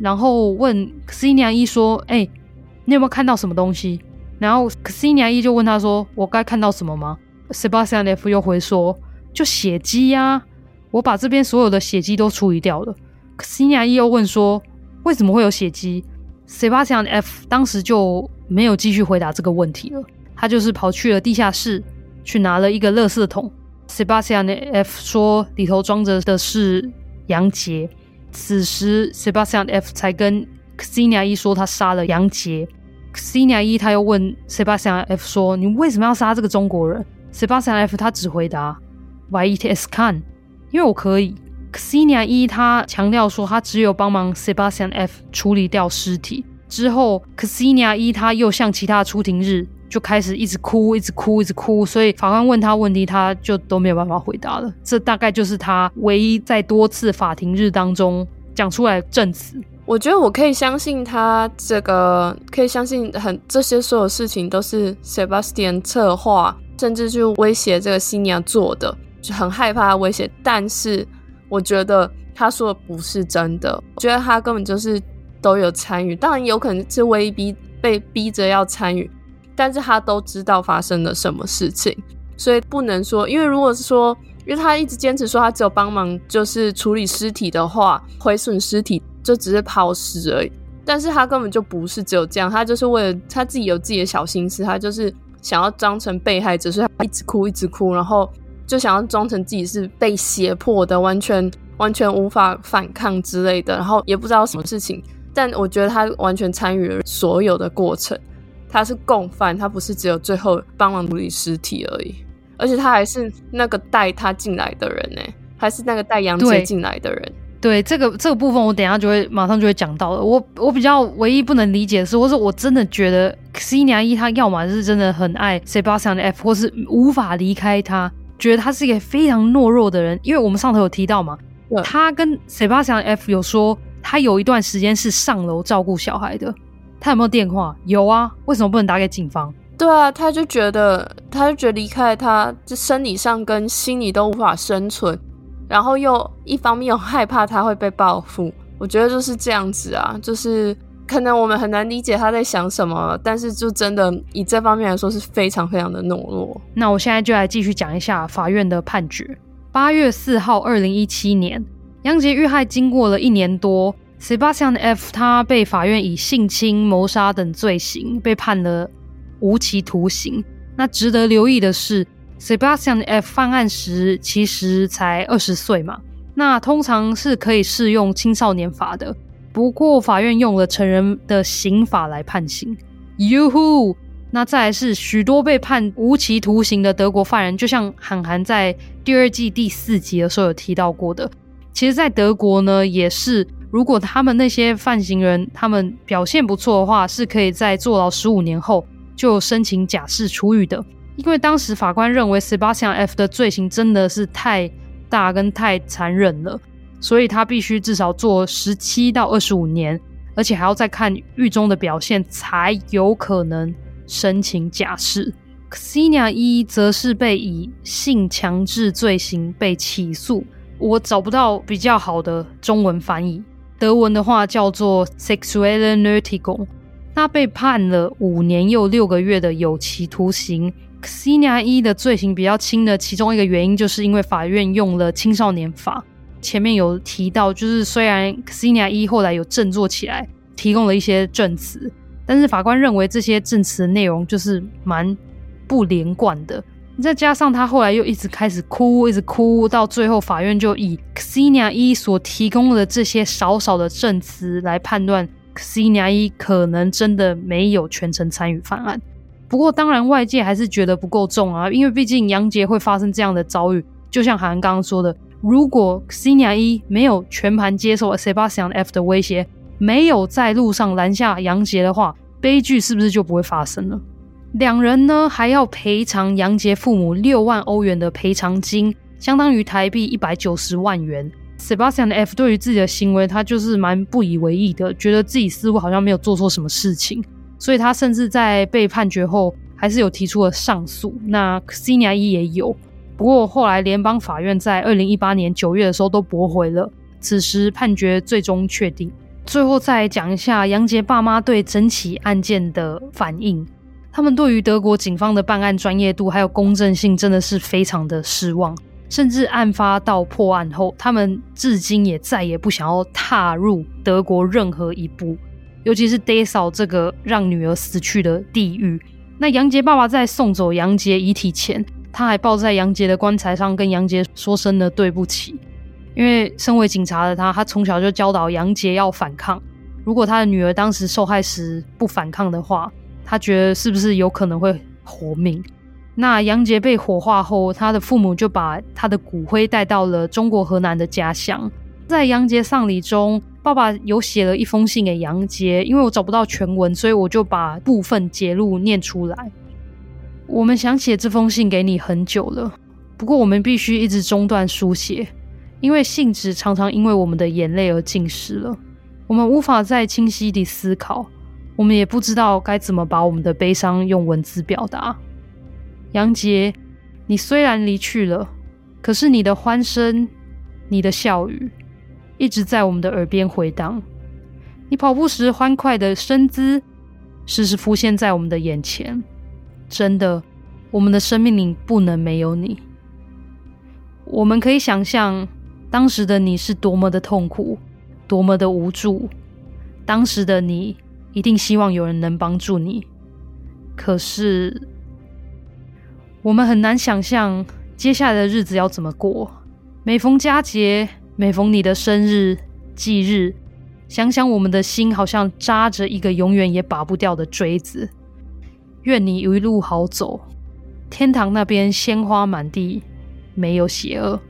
然后问 Ksenia 一说：“哎、你有没有看到什么东西？”然后 Ksenia 一就问他说：“我该看到什么吗？”Sebastian F 又回说：“就血迹呀，我把这边所有的血迹都处理掉了。”Ksenia 一又问说：“为什么会有血迹？”Sebastian F 当时就没有继续回答这个问题了，他就是跑去了地下室，去拿了一个垃圾桶。Sebastian F 说里头装着的是杨杰。此时，Sebastian F 才跟 Ksenia E 说他杀了杨杰。Ksenia E 他又问 Sebastian F 说：“你为什么要杀这个中国人？”Sebastian F 他只回答：“Weil ich es kann，因为我可以。”Ksenia E 他强调说他只有帮忙 Sebastian F 处理掉尸体。之后，Ksenia E 他又向其他出庭日。就开始一直哭，一直哭，一直哭，所以法官问他问题，他就都没有办法回答了。这大概就是他唯一在多次法庭日当中讲出来的证词。我觉得我可以相信他这个，可以相信很这些所有事情都是 Sebastian 策划，甚至就威胁这个新娘做的，就很害怕威胁。但是我觉得他说的不是真的，我觉得他根本就是都有参与，当然有可能是威逼被逼着要参与。但是他都知道发生了什么事情，所以不能说，因为如果是说，因为他一直坚持说他只有帮忙就是处理尸体的话，毁损尸体就只是抛尸而已。但是他根本就不是只有这样，他就是为了他自己有自己的小心思，他就是想要装成被害者，所以他一直哭一直哭，然后就想要装成自己是被胁迫的，完全完全无法反抗之类的，然后也不知道什么事情。但我觉得他完全参与了所有的过程。他是共犯，他不是只有最后帮忙处理尸体而已，而且他还是那个带他进来的人呢，还是那个带杨杰进来的人。对，这个这个部分，我等一下就会马上就会讲到了。我我比较唯一不能理解的是，或是我真的觉得 Ksenia E 他要么是真的很爱 Sebastian F，或是无法离开他，觉得他是一个非常懦弱的人。因为我们上头有提到嘛，他跟 Sebastian F 有说，他有一段时间是上楼照顾小孩的。他有没有电话？有啊，为什么不能打给警方？对啊，他就觉得，他就觉得离开他，这生理上跟心理都无法生存，然后又一方面又害怕他会被报复。我觉得就是这样子啊，就是可能我们很难理解他在想什么，但是就真的以这方面来说是非常非常的懦弱。那我现在就来继续讲一下法院的判决。八月四号，二零一七年，杨杰遇害经过了一年多。Sebastian F 他被法院以性侵、谋杀等罪行被判了无期徒刑。那值得留意的是，Sebastian F 犯案时其实才二十岁嘛。那通常是可以适用青少年法的，不过法院用了成人的刑法来判刑。哟呼！那再来是许多被判无期徒刑的德国犯人，就像韩寒在第二季第四集的时候有提到过的，其实，在德国呢也是。如果他们那些犯行人他们表现不错的话，是可以在坐牢十五年后就申请假释出狱的。因为当时法官认为 Sebastian F 的罪行真的是太大跟太残忍了，所以他必须至少坐十七到二十五年，而且还要再看狱中的表现才有可能申请假释。Ksenia E 则是被以性强制罪行被起诉，我找不到比较好的中文翻译。德文的话叫做 Sexuelle Nötigung，那被判了五年又六个月的有期徒刑。Ksenia 一的罪行比较轻的其中一个原因，就是因为法院用了青少年法。前面有提到，就是虽然 Ksenia 一后来有振作起来，提供了一些证词，但是法官认为这些证词的内容就是蛮不连贯的。再加上他后来又一直开始哭，一直哭，到最后法院就以 Ksenia 一所提供的这些少少的证词来判断 Ksenia 一可能真的没有全程参与犯案。不过，当然外界还是觉得不够重啊，因为毕竟杨杰会发生这样的遭遇，就像韩刚刚说的，如果 Ksenia 一没有全盘接受 Sebastian F 的威胁，没有在路上拦下杨杰的话，悲剧是不是就不会发生了？两人呢还要赔偿杨杰父母六万欧元的赔偿金，相当于台币一百九十万元。Sebastian F 对于自己的行为，他就是蛮不以为意的，觉得自己似乎好像没有做错什么事情，所以他甚至在被判决后还是有提出了上诉。那 Ksenia 一也有，不过后来联邦法院在二零一八年九月的时候都驳回了，此时判决最终确定。最后再讲一下杨杰爸妈对整起案件的反应。他们对于德国警方的办案专业度还有公正性真的是非常的失望，甚至案发到破案后，他们至今也再也不想要踏入德国任何一步，尤其是 Dessau 这个让女儿死去的地狱。那杨杰爸爸在送走杨杰遗体前，他还抱在杨杰的棺材上，跟杨杰说声的对不起，因为身为警察的他，他从小就教导杨杰要反抗，如果他的女儿当时受害时不反抗的话。他觉得是不是有可能会活命？那杨杰被火化后，他的父母就把他的骨灰带到了中国河南的家乡。在杨杰丧礼中，爸爸有写了一封信给杨杰，因为我找不到全文，所以我就把部分节录念出来。我们想写这封信给你很久了，不过我们必须一直中断书写，因为信纸常常因为我们的眼泪而浸湿了，我们无法再清晰地思考。我们也不知道该怎么把我们的悲伤用文字表达。杨杰，你虽然离去了，可是你的欢声、你的笑语，一直在我们的耳边回荡。你跑步时欢快的身姿，时时浮现在我们的眼前。真的，我们的生命里不能没有你。我们可以想象，当时的你是多么的痛苦，多么的无助。当时的你。一定希望有人能帮助你，可是我们很难想象接下来的日子要怎么过。每逢佳节，每逢你的生日、忌日，想想我们的心好像扎着一个永远也拔不掉的锥子。愿你一路好走，天堂那边鲜花满地，没有邪恶。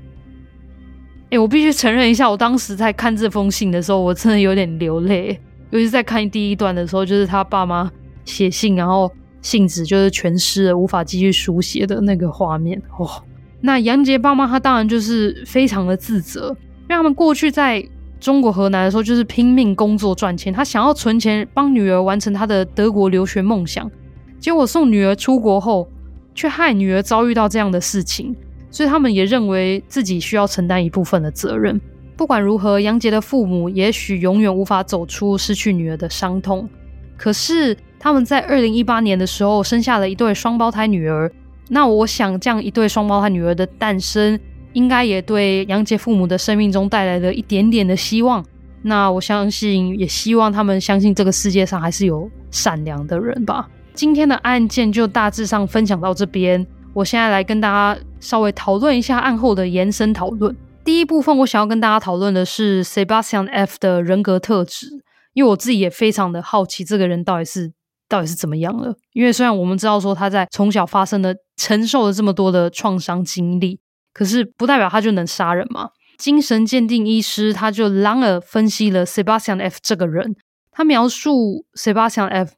哎，我必须承认一下，我当时在看这封信的时候，我真的有点流泪。尤其是在看第一段的时候，就是他爸妈写信，然后信纸就是全湿了，无法继续书写的那个画面。哦，那杨杰爸妈他当然就是非常的自责，因为他们过去在中国河南的时候就是拼命工作赚钱，他想要存钱帮女儿完成他的德国留学梦想，结果送女儿出国后，却害女儿遭遇到这样的事情，所以他们也认为自己需要承担一部分的责任。不管如何，杨杰的父母也许永远无法走出失去女儿的伤痛。可是他们在二零一八年的时候生下了一对双胞胎女儿。那我想，这样一对双胞胎女儿的诞生，应该也对杨杰父母的生命中带来了一点点的希望。那我相信，也希望他们相信这个世界上还是有善良的人吧。今天的案件就大致上分享到这边。我现在来跟大家稍微讨论一下案后的延伸讨论。第一部分，我想要跟大家讨论的是 Sebastian F 的人格特质，因为我自己也非常的好奇这个人到底是到底是怎么样了。因为虽然我们知道说他在从小发生的承受了这么多的创伤经历，可是不代表他就能杀人嘛。精神鉴定医师他就 Langer 分析了 Sebastian F 这个人，他描述 Sebastian F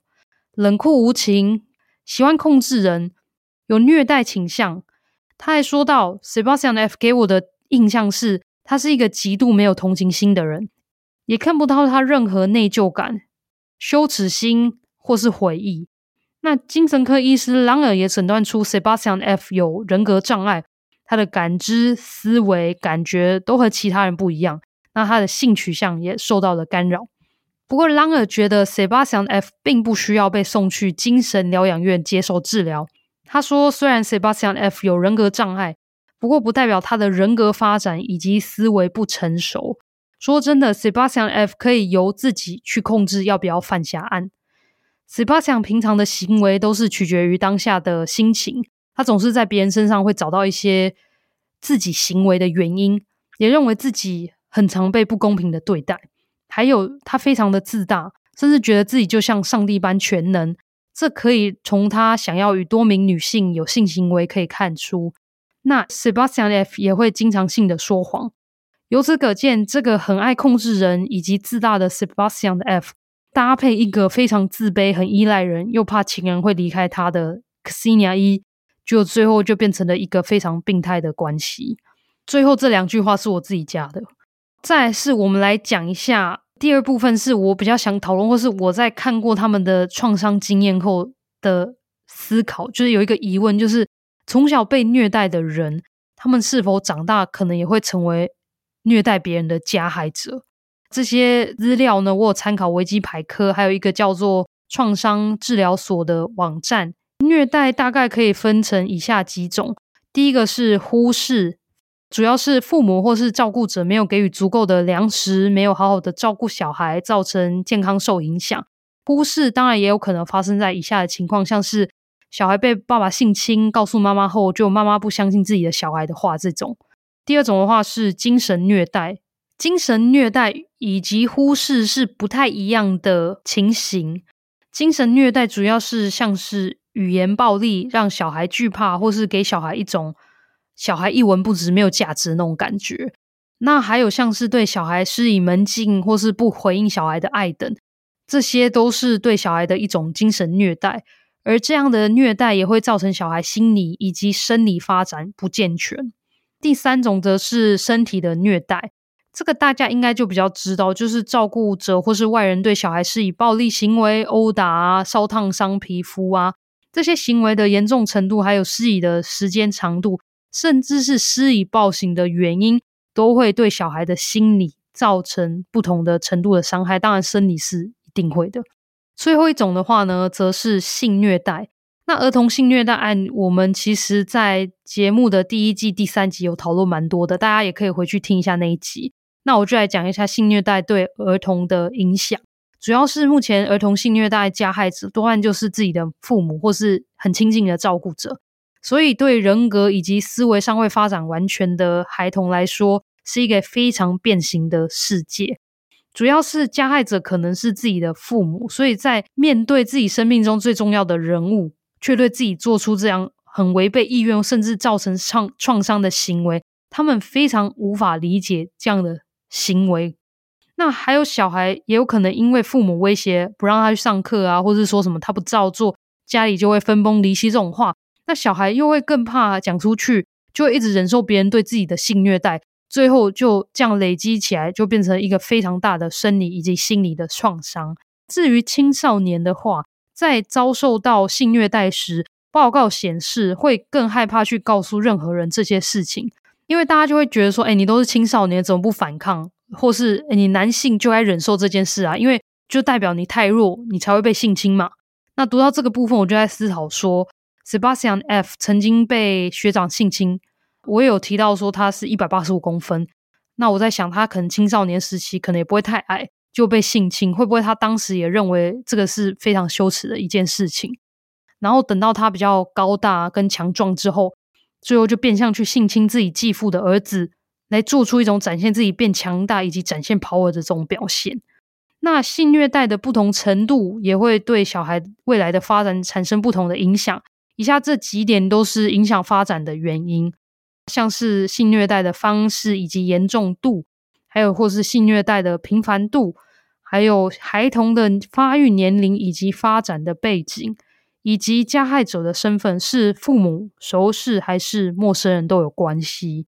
冷酷无情，喜欢控制人，有虐待倾向。他还说到 Sebastian F 给我的。印象是他是一个极度没有同情心的人，也看不到他任何内疚感、羞耻心或是悔意。那精神科医师朗尔也诊断出 Sebastian F 有人格障碍，他的感知、思维、感觉都和其他人不一样。那他的性取向也受到了干扰。不过朗尔觉得 Sebastian F 并不需要被送去精神疗养院接受治疗。他说，虽然 Sebastian F 有人格障碍，不过不代表他的人格发展以及思维不成熟。说真的，Sebastian F 可以由自己去控制要不要犯下案。Sebastian 平常的行为都是取决于当下的心情，他总是在别人身上会找到一些自己行为的原因，也认为自己很常被不公平的对待。还有，他非常的自大，甚至觉得自己就像上帝般全能。这可以从他想要与多名女性有性行为可以看出。那 Sebastian F 也会经常性的说谎。由此可见，这个很爱控制人以及自大的 Sebastian F，搭配一个非常自卑、很依赖人又怕情人会离开他的 Xenia E，就最后就变成了一个非常病态的关系。最后这两句话是我自己加的。再是我们来讲一下第二部分，是我比较想讨论，或是我在看过他们的创伤经验后的思考，就是有一个疑问，就是从小被虐待的人，他们是否长大可能也会成为虐待别人的加害者，这些资料呢，我有参考维基百科，还有一个叫做创伤治疗所的网站。虐待大概可以分成以下几种：第一个是忽视，主要是父母或是照顾者没有给予足够的粮食，没有好好的照顾小孩，造成健康受影响。忽视当然也有可能发生在以下的情况，像是小孩被爸爸性侵，告诉妈妈后，就妈妈不相信自己的小孩的话，这种。第二种的话是精神虐待，精神虐待以及忽视是不太一样的情形。精神虐待主要是像是语言暴力，让小孩惧怕，或是给小孩一种小孩一文不值、没有价值那种感觉。那还有像是对小孩施以门禁，或是不回应小孩的爱等，这些都是对小孩的一种精神虐待。而这样的虐待也会造成小孩心理以及生理发展不健全。第三种则是身体的虐待，这个大家应该就比较知道，就是照顾者或是外人对小孩施以暴力行为、殴打啊、烧烫伤皮肤啊，这些行为的严重程度，还有施以的时间长度，甚至是施以暴行的原因，都会对小孩的心理造成不同的程度的伤害。当然，生理是一定会的。最后一种的话呢，则是性虐待。那儿童性虐待案，我们其实在节目的第一季第三集有讨论蛮多的，大家也可以回去听一下那一集。那我就来讲一下性虐待对儿童的影响，主要是目前儿童性虐待加害者多半就是自己的父母或是很亲近的照顾者，所以对人格以及思维尚未发展完全的孩童来说，是一个非常变形的世界。主要是加害者可能是自己的父母，所以在面对自己生命中最重要的人物。却对自己做出这样很违背意愿，甚至造成创创伤的行为，他们非常无法理解这样的行为。那还有小孩，也有可能因为父母威胁不让他去上课啊，或者说什么他不照做，家里就会分崩离析这种话。那小孩又会更怕讲出去，就会一直忍受别人对自己的性虐待，最后就这样累积起来，就变成一个非常大的生理以及心理的创伤。至于青少年的话，在遭受到性虐待时，报告显示会更害怕去告诉任何人这些事情，因为大家就会觉得说：“哎，你都是青少年，怎么不反抗？或是诶你男性就该忍受这件事啊？因为就代表你太弱，你才会被性侵嘛。”那读到这个部分，我就在思考说，Sebastian F 曾经被学长性侵，我也有提到说他是一百八十五公分，那我在想他可能青少年时期可能也不会太矮。就被性侵，会不会他当时也认为这个是非常羞耻的一件事情？然后等到他比较高大跟强壮之后，最后就变相去性侵自己继父的儿子，来做出一种展现自己变强大以及展现 power 的这种表现。那性虐待的不同程度也会对小孩未来的发展产生不同的影响。以下这几点都是影响发展的原因，像是性虐待的方式以及严重度，还有或是性虐待的频繁度。还有孩童的发育年龄以及发展的背景，以及加害者的身份是父母、熟识还是陌生人都有关系。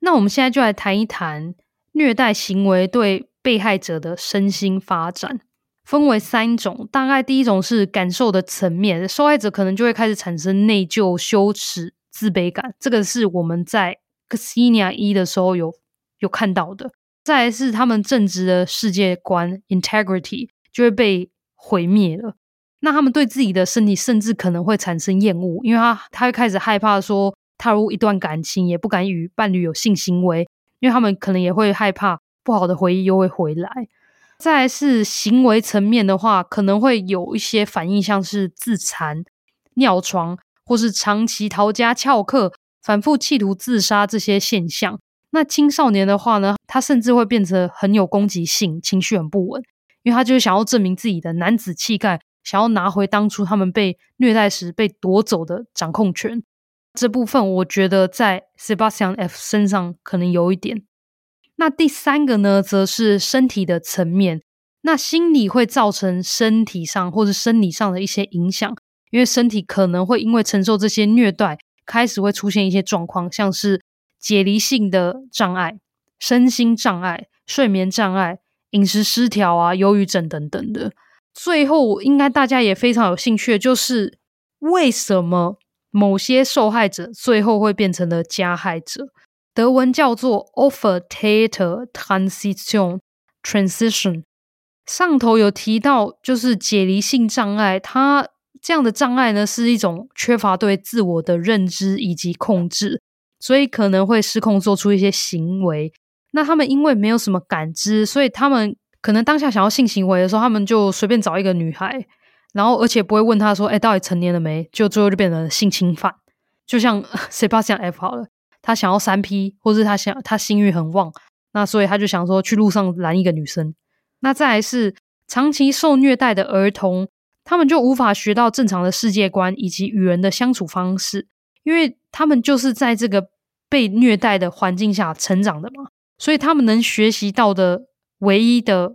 那我们现在就来谈一谈虐待行为对被害者的身心发展，分为三种。大概第一种是感受的层面，受害者可能就会开始产生内疚、羞耻、自卑感。这个是我们在 Xenia 一的时候有有看到的。再来是他们正直的世界观 integrity 就会被毁灭了。那他们对自己的身体甚至可能会产生厌恶，因为他他会开始害怕说踏入一段感情，也不敢与伴侣有性行为，因为他们可能也会害怕不好的回忆又会回来。再来是行为层面的话，可能会有一些反应，像是自残、尿床，或是长期逃家翘课、反复企图自杀这些现象。那青少年的话呢，他甚至会变成很有攻击性，情绪很不稳，因为他就是想要证明自己的男子气概，想要拿回当初他们被虐待时被夺走的掌控权。这部分我觉得在 Sebastian F 身上可能有一点。那第三个呢，则是身体的层面。那心理会造成身体上或者生理上的一些影响，因为身体可能会因为承受这些虐待，开始会出现一些状况，像是解离性的障碍、身心障碍、睡眠障碍、饮食失调啊、忧郁症等等的。最后，应该大家也非常有兴趣就是为什么某些受害者最后会变成了加害者？德文叫做 Opfer-Täter-Transition Transition。上头有提到，就是解离性障碍，它这样的障碍呢，是一种缺乏对自我的认知以及控制，所以可能会失控做出一些行为。那他们因为没有什么感知，所以他们可能当下想要性行为的时候，他们就随便找一个女孩，然后而且不会问他说：“哎，到底成年了没？”就最后就变成性侵犯。就像 <laughs> Sebastian F 好了。他想要三 P，或是他想他性欲很旺，那所以他就想说去路上拦一个女生。那再来是长期受虐待的儿童，他们就无法学到正常的世界观以及与人的相处方式，因为他们就是在这个被虐待的环境下成长的嘛，所以他们能学习到的唯一的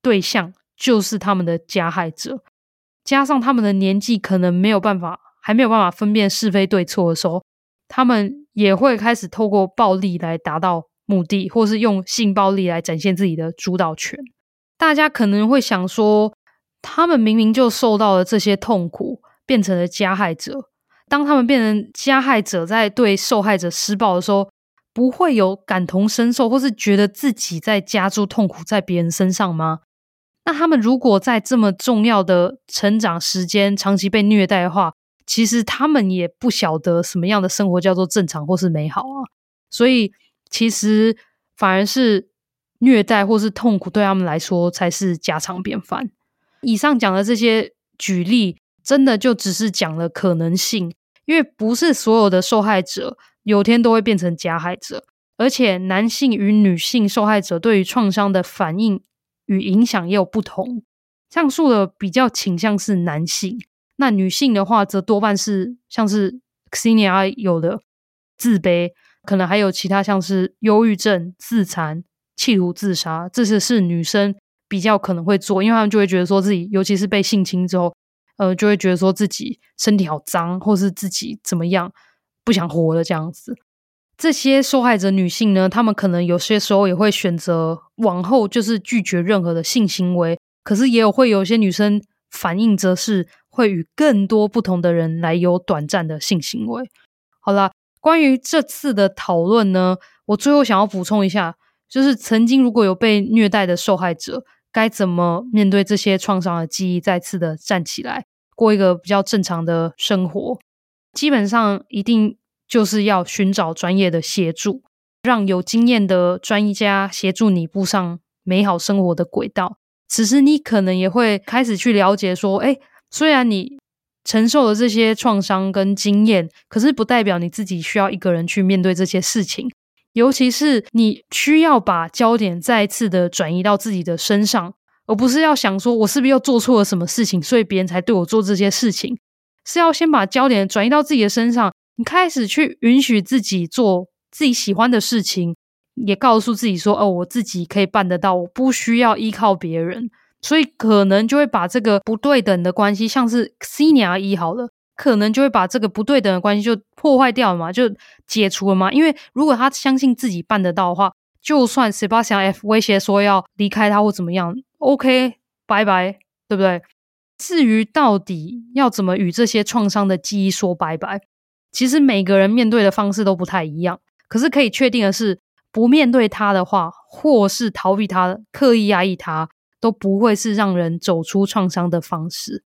对象就是他们的加害者，加上他们的年纪可能没有办法，还没有办法分辨是非对错的时候。他们也会开始透过暴力来达到目的，或是用性暴力来展现自己的主导权。大家可能会想说，他们明明就受到了这些痛苦，变成了加害者。当他们变成加害者，在对受害者施暴的时候，不会有感同身受，或是觉得自己在加注痛苦在别人身上吗？那他们如果在这么重要的成长时间长期被虐待的话，其实他们也不晓得什么样的生活叫做正常或是美好啊，所以其实反而是虐待或是痛苦对他们来说才是家常便饭。以上讲的这些举例，真的就只是讲了可能性，因为不是所有的受害者有天都会变成加害者，而且男性与女性受害者对于创伤的反应与影响也有不同。上述的比较倾向是男性。那女性的话，则多半是像是 Xenia 有的自卑，可能还有其他像是忧郁症、自残、企图自杀，这些是女生比较可能会做，因为他们就会觉得说自己，尤其是被性侵之后，呃，就会觉得说自己身体好脏，或是自己怎么样不想活了这样子。这些受害者女性呢，她们可能有些时候也会选择往后就是拒绝任何的性行为，可是也有会有些女生反应则是。会与更多不同的人来有短暂的性行为。好啦，关于这次的讨论呢，我最后想要补充一下，就是曾经如果有被虐待的受害者，该怎么面对这些创伤的记忆，再次的站起来，过一个比较正常的生活。基本上一定就是要寻找专业的协助，让有经验的专家协助你步上美好生活的轨道。此时你可能也会开始去了解说，哎。虽然你承受了这些创伤跟经验，可是不代表你自己需要一个人去面对这些事情。尤其是你需要把焦点再次的转移到自己的身上，而不是要想说我是不是又做错了什么事情，所以别人才对我做这些事情。是要先把焦点转移到自己的身上，你开始去允许自己做自己喜欢的事情，也告诉自己说：“哦，我自己可以办得到，我不需要依靠别人。”所以可能就会把这个不对等的关系，像是 Xenia 一好了，可能就会把这个不对等的关系就破坏掉嘛，就解除了嘛。因为如果他相信自己办得到的话，就算 Sebastian F 威胁说要离开他或怎么样，OK，拜拜，对不对？至于到底要怎么与这些创伤的记忆说拜拜，其实每个人面对的方式都不太一样。可是可以确定的是，不面对他的话，或是逃避他、刻意压抑他，都不会是让人走出创伤的方式。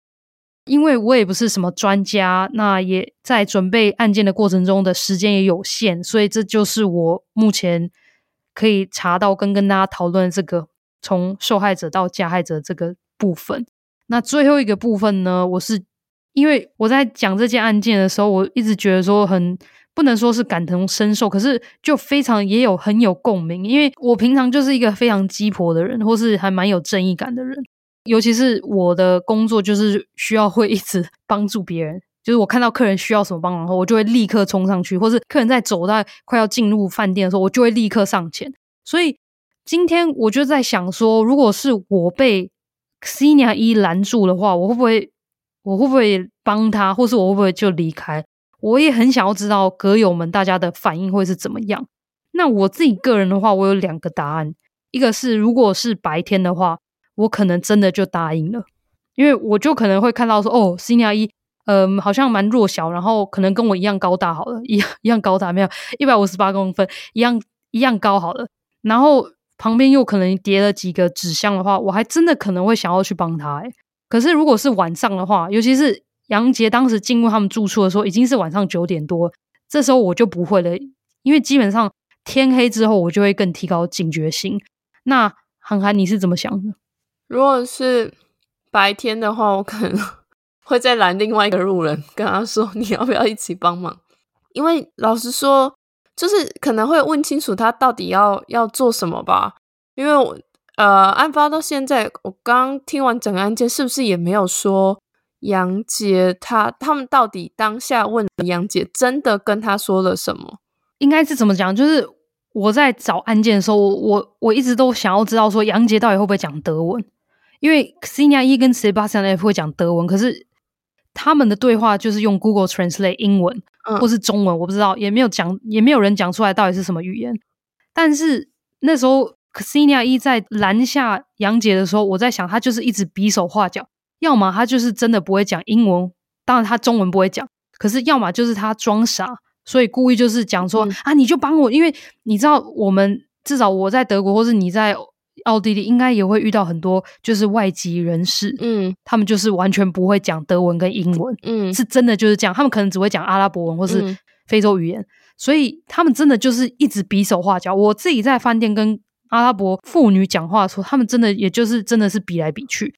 因为我也不是什么专家，那也在准备案件的过程中的时间也有限，所以这就是我目前可以查到跟跟大家讨论这个从受害者到加害者这个部分。那最后一个部分呢，我是因为我在讲这件案件的时候，我一直觉得说很不能说是感同身受，可是就非常也有很有共鸣，因为我平常就是一个非常鸡婆的人，或是还蛮有正义感的人。尤其是我的工作就是需要会一直 <laughs> 帮助别人，就是我看到客人需要什么帮忙后，我就会立刻冲上去，或是客人在走到快要进入饭店的时候，我就会立刻上前。所以今天我就在想说，如果是我被 Ksenia 一拦住的话，我会不会我会不会帮他，或是我会不会就离开？我也很想要知道歌友们大家的反应会是怎么样。那我自己个人的话，我有两个答案，一个是如果是白天的话。我可能真的就答应了，因为我就可能会看到说，哦，Ksenia 一，嗯，好像蛮弱小，然后可能跟我一样高大好了，一样一样高大，没有一百五十八公分，一样一样高好了，然后旁边又可能叠了几个纸箱的话，我还真的可能会想要去帮他。诶，可是如果是晚上的话，尤其是杨杰当时进入他们住处的时候，已经是晚上九点多，这时候我就不会了，因为基本上天黑之后，我就会更提高警觉性。那涵涵，你是怎么想的？如果是白天的话，我可能 <laughs> 会再拦另外一个路人，跟他说：“你要不要一起帮忙？”因为老实说，就是可能会问清楚他到底要要做什么吧。因为我呃，案发到现在，我刚听完整个案件，是不是也没有说杨杰他他们到底当下问杨杰真的跟他说了什么？应该是怎么讲？就是我在找案件的时候，我我，我一直都想要知道说杨杰到底会不会讲德文。因为 Ksenia 一跟 Sebastian F 会讲德文，可是他们的对话就是用 Google Translate 英文或是中文，嗯、我不知道，也没有讲，也没有人讲出来到底是什么语言。但是那时候 Ksenia 一在拦下杨杰的时候，我在想，他就是一直比手画脚，要么他就是真的不会讲英文，当然他中文不会讲，可是要么就是他装傻，所以故意就是讲说、嗯、啊，你就帮我，因为你知道，我们至少我在德国，或是你在。奥地利应该也会遇到很多就是外籍人士，嗯，他们就是完全不会讲德文跟英文，嗯，是真的就是这样，他们可能只会讲阿拉伯文或是非洲语言，嗯，所以他们真的就是一直比手画脚。我自己在饭店跟阿拉伯妇女讲话的时候，他们真的也就是真的是比来比去，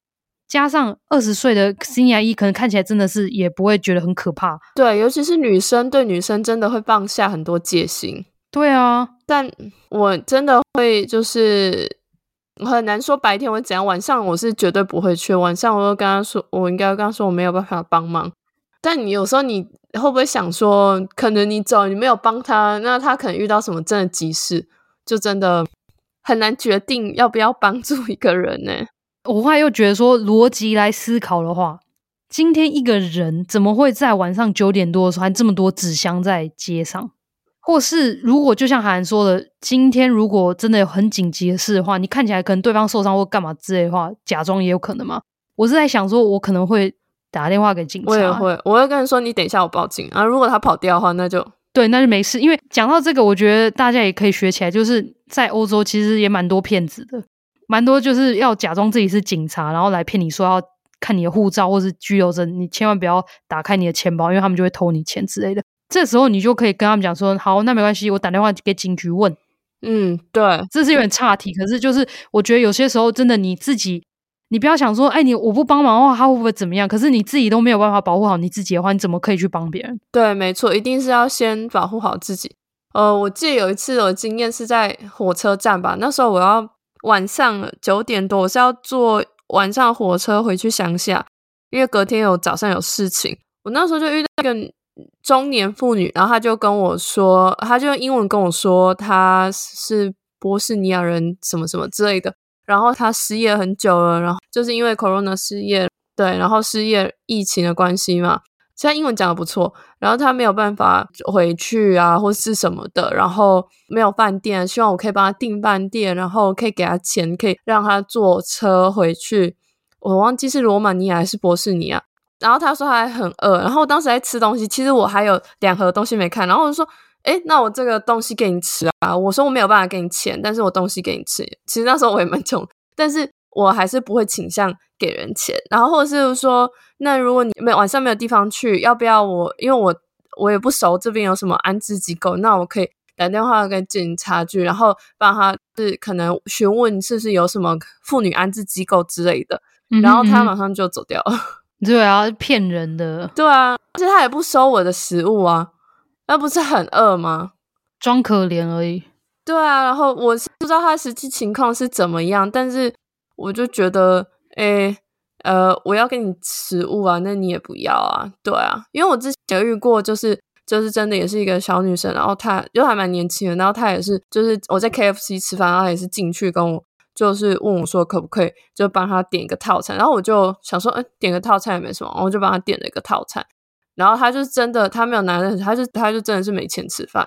加上二十岁的 Ksenia 一可能看起来真的是也不会觉得很可怕，对，尤其是女生对女生真的会放下很多戒心，对啊，但我真的会就是。我很难说白天会怎样，晚上我是绝对不会去。晚上我会跟他说，我应该跟他说我没有办法帮忙。但你有时候你会不会想说，可能你走你没有帮他，那他可能遇到什么真的急事，就真的很难决定要不要帮助一个人呢？我后来又觉得说，逻辑来思考的话，今天一个人怎么会在晚上九点多的时候还这么多纸箱在街上？或是如果就像韩说的，今天如果真的有很紧急的事的话，你看起来可能对方受伤或干嘛之类的话，假装也有可能嘛？我是在想说，我可能会打电话给警察。我也会，我会跟人说，你等一下，我报警啊。如果他跑掉的话，那就对，那就没事。因为讲到这个，我觉得大家也可以学起来，就是在欧洲其实也蛮多骗子的，蛮多就是要假装自己是警察，然后来骗你说要看你的护照或是居留证，你千万不要打开你的钱包，因为他们就会偷你钱之类的。这时候你就可以跟他们讲说，好，那没关系，我打电话给警局问。嗯，对，这是有点岔题，可是就是我觉得有些时候真的你自己，你不要想说，哎，你我不帮忙的话，他会不会怎么样？可是你自己都没有办法保护好你自己的话，你怎么可以去帮别人？对，没错，一定是要先保护好自己。呃，我记得有一次我的经验是在火车站吧，那时候我要晚上九点多，我是要坐晚上火车回去乡下，因为隔天有早上有事情。我那时候就遇到一个。中年妇女，然后她就跟我说，她就用英文跟我说，她是波士尼亚人，什么什么之类的。然后她失业很久了，然后就是因为 Corona 失业，对，然后失业疫情的关系嘛。现在英文讲的不错，然后她没有办法回去啊，或是什么的，然后没有饭店，希望我可以帮她订饭店，然后可以给她钱，可以让她坐车回去。我忘记是罗马尼亚还是波士尼亚。然后他说他还很饿，然后我当时在吃东西，其实我还有两盒东西没看，然后我就说，哎，那我这个东西给你吃啊。我说我没有办法给你钱，但是我东西给你吃。其实那时候我也蛮穷，但是我还是不会倾向给人钱。然后或者是说，那如果你没晚上没有地方去，要不要我？因为我我也不熟这边有什么安置机构，那我可以打电话跟警察局，然后帮他是可能询问是不是有什么妇女安置机构之类的。然后他马上就走掉了。对啊，骗人的。对啊，而且他也不收我的食物啊，那不是很饿吗？装可怜而已。对啊，然后我是不知道他实际情况是怎么样，但是我就觉得，诶，呃，我要给你食物啊，那你也不要啊。对啊，因为我之前有遇过，就是就是真的也是一个小女生，然后她又还蛮年轻的，然后她也是就是我在 KFC 吃饭，然后她也是进去跟我。就是问我说可不可以就帮他点一个套餐，然后我就想说，哎，点个套餐也没什么，我就帮他点了一个套餐，然后他就真的他没有拿的，他就他就真的是没钱吃饭，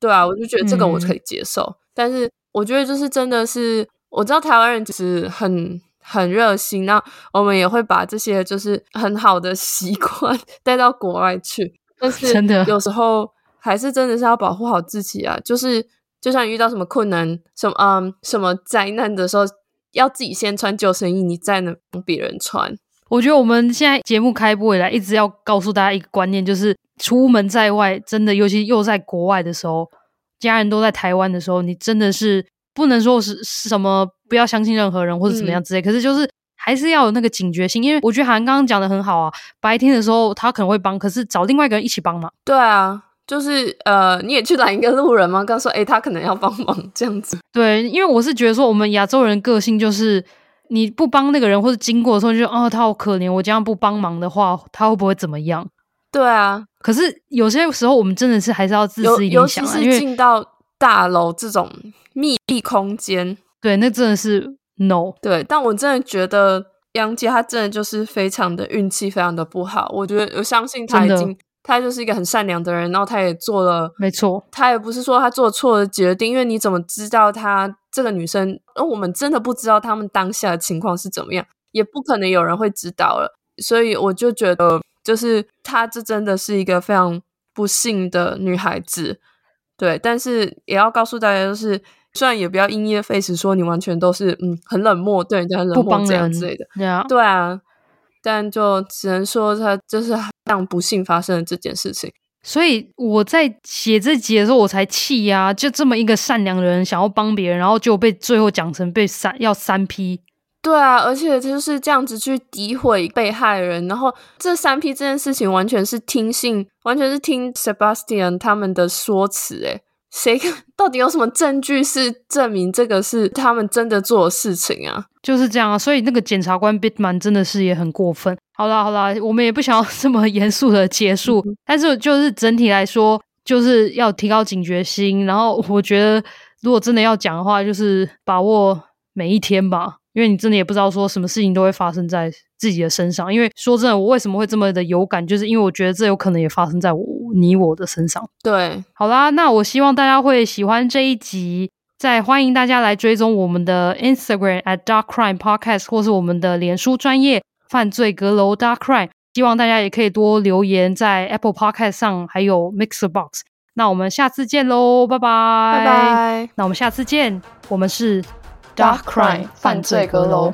对啊，我就觉得这个我可以接受，嗯、但是我觉得就是真的是我知道台湾人就是很很热心，那我们也会把这些就是很好的习惯 <laughs> 带到国外去，但是真的。有时候还是真的是要保护好自己啊，就是。就算遇到什么困难、什么嗯、什么灾难的时候，要自己先穿救生衣，你再能帮别人穿。我觉得我们现在节目开播以来，一直要告诉大家一个观念，就是出门在外，真的，尤其又在国外的时候，家人都在台湾的时候，你真的是不能说是什么不要相信任何人或者怎么样之类。嗯、可是就是还是要有那个警觉性，因为我觉得韩刚刚讲的很好啊。白天的时候他可能会帮，可是找另外一个人一起帮嘛。对啊。就是呃，你也去拦一个路人吗？刚说，诶、欸、他可能要帮忙这样子。对，因为我是觉得说，我们亚洲人个性就是，你不帮那个人或者经过的时候就，就哦，他好可怜，我这样不帮忙的话，他会不会怎么样？对啊。可是有些时候，我们真的是还是要自私一点想，尤其是进到大楼这种密闭空间，对，那真的是 no。对，但我真的觉得杨杰他真的就是非常的运气非常的不好。我觉得我相信他已经。他就是一个很善良的人，然后他也做了，没错，他也不是说他做错了决定，因为你怎么知道他这个女生？而我们真的不知道他们当下的情况是怎么样，也不可能有人会知道了。所以我就觉得，就是她这真的是一个非常不幸的女孩子，对。但是也要告诉大家，就是虽然也不要因噎废食，说你完全都是嗯很冷漠，对人家很冷漠这样之类的，对啊，对啊。但就只能说他就是这样不幸发生了这件事情，所以我在写这集的时候我才气呀！就这么一个善良的人想要帮别人，然后就被最后讲成被三要三 P。对啊，而且就是这样子去诋毁被害人，然后这三 P 这件事情完全是听信，完全是听 Sebastian 他们的说辞，诶谁 <laughs> 到底有什么证据是证明这个是他们真的做的事情啊？就是这样啊，所以那个检察官 Bittman 真的是也很过分。好啦好啦，我们也不想要 <laughs> 这么严肃的结束，嗯、但是就是整体来说，就是要提高警觉心。然后我觉得，如果真的要讲的话，就是把握每一天吧。因为你真的也不知道说什么事情都会发生在自己的身上。因为说真的，我为什么会这么的有感，就是因为我觉得这有可能也发生在我你我的身上。对，好啦，那我希望大家会喜欢这一集，再欢迎大家来追踪我们的 Instagram at Dark Crime Podcast，或是我们的脸书专业犯罪阁楼 Dark Crime。希望大家也可以多留言在 Apple Podcast 上，还有 Mixer Box。那我们下次见喽，拜拜，拜拜。那我们下次见，我们是。Dark Crime 犯罪阁楼。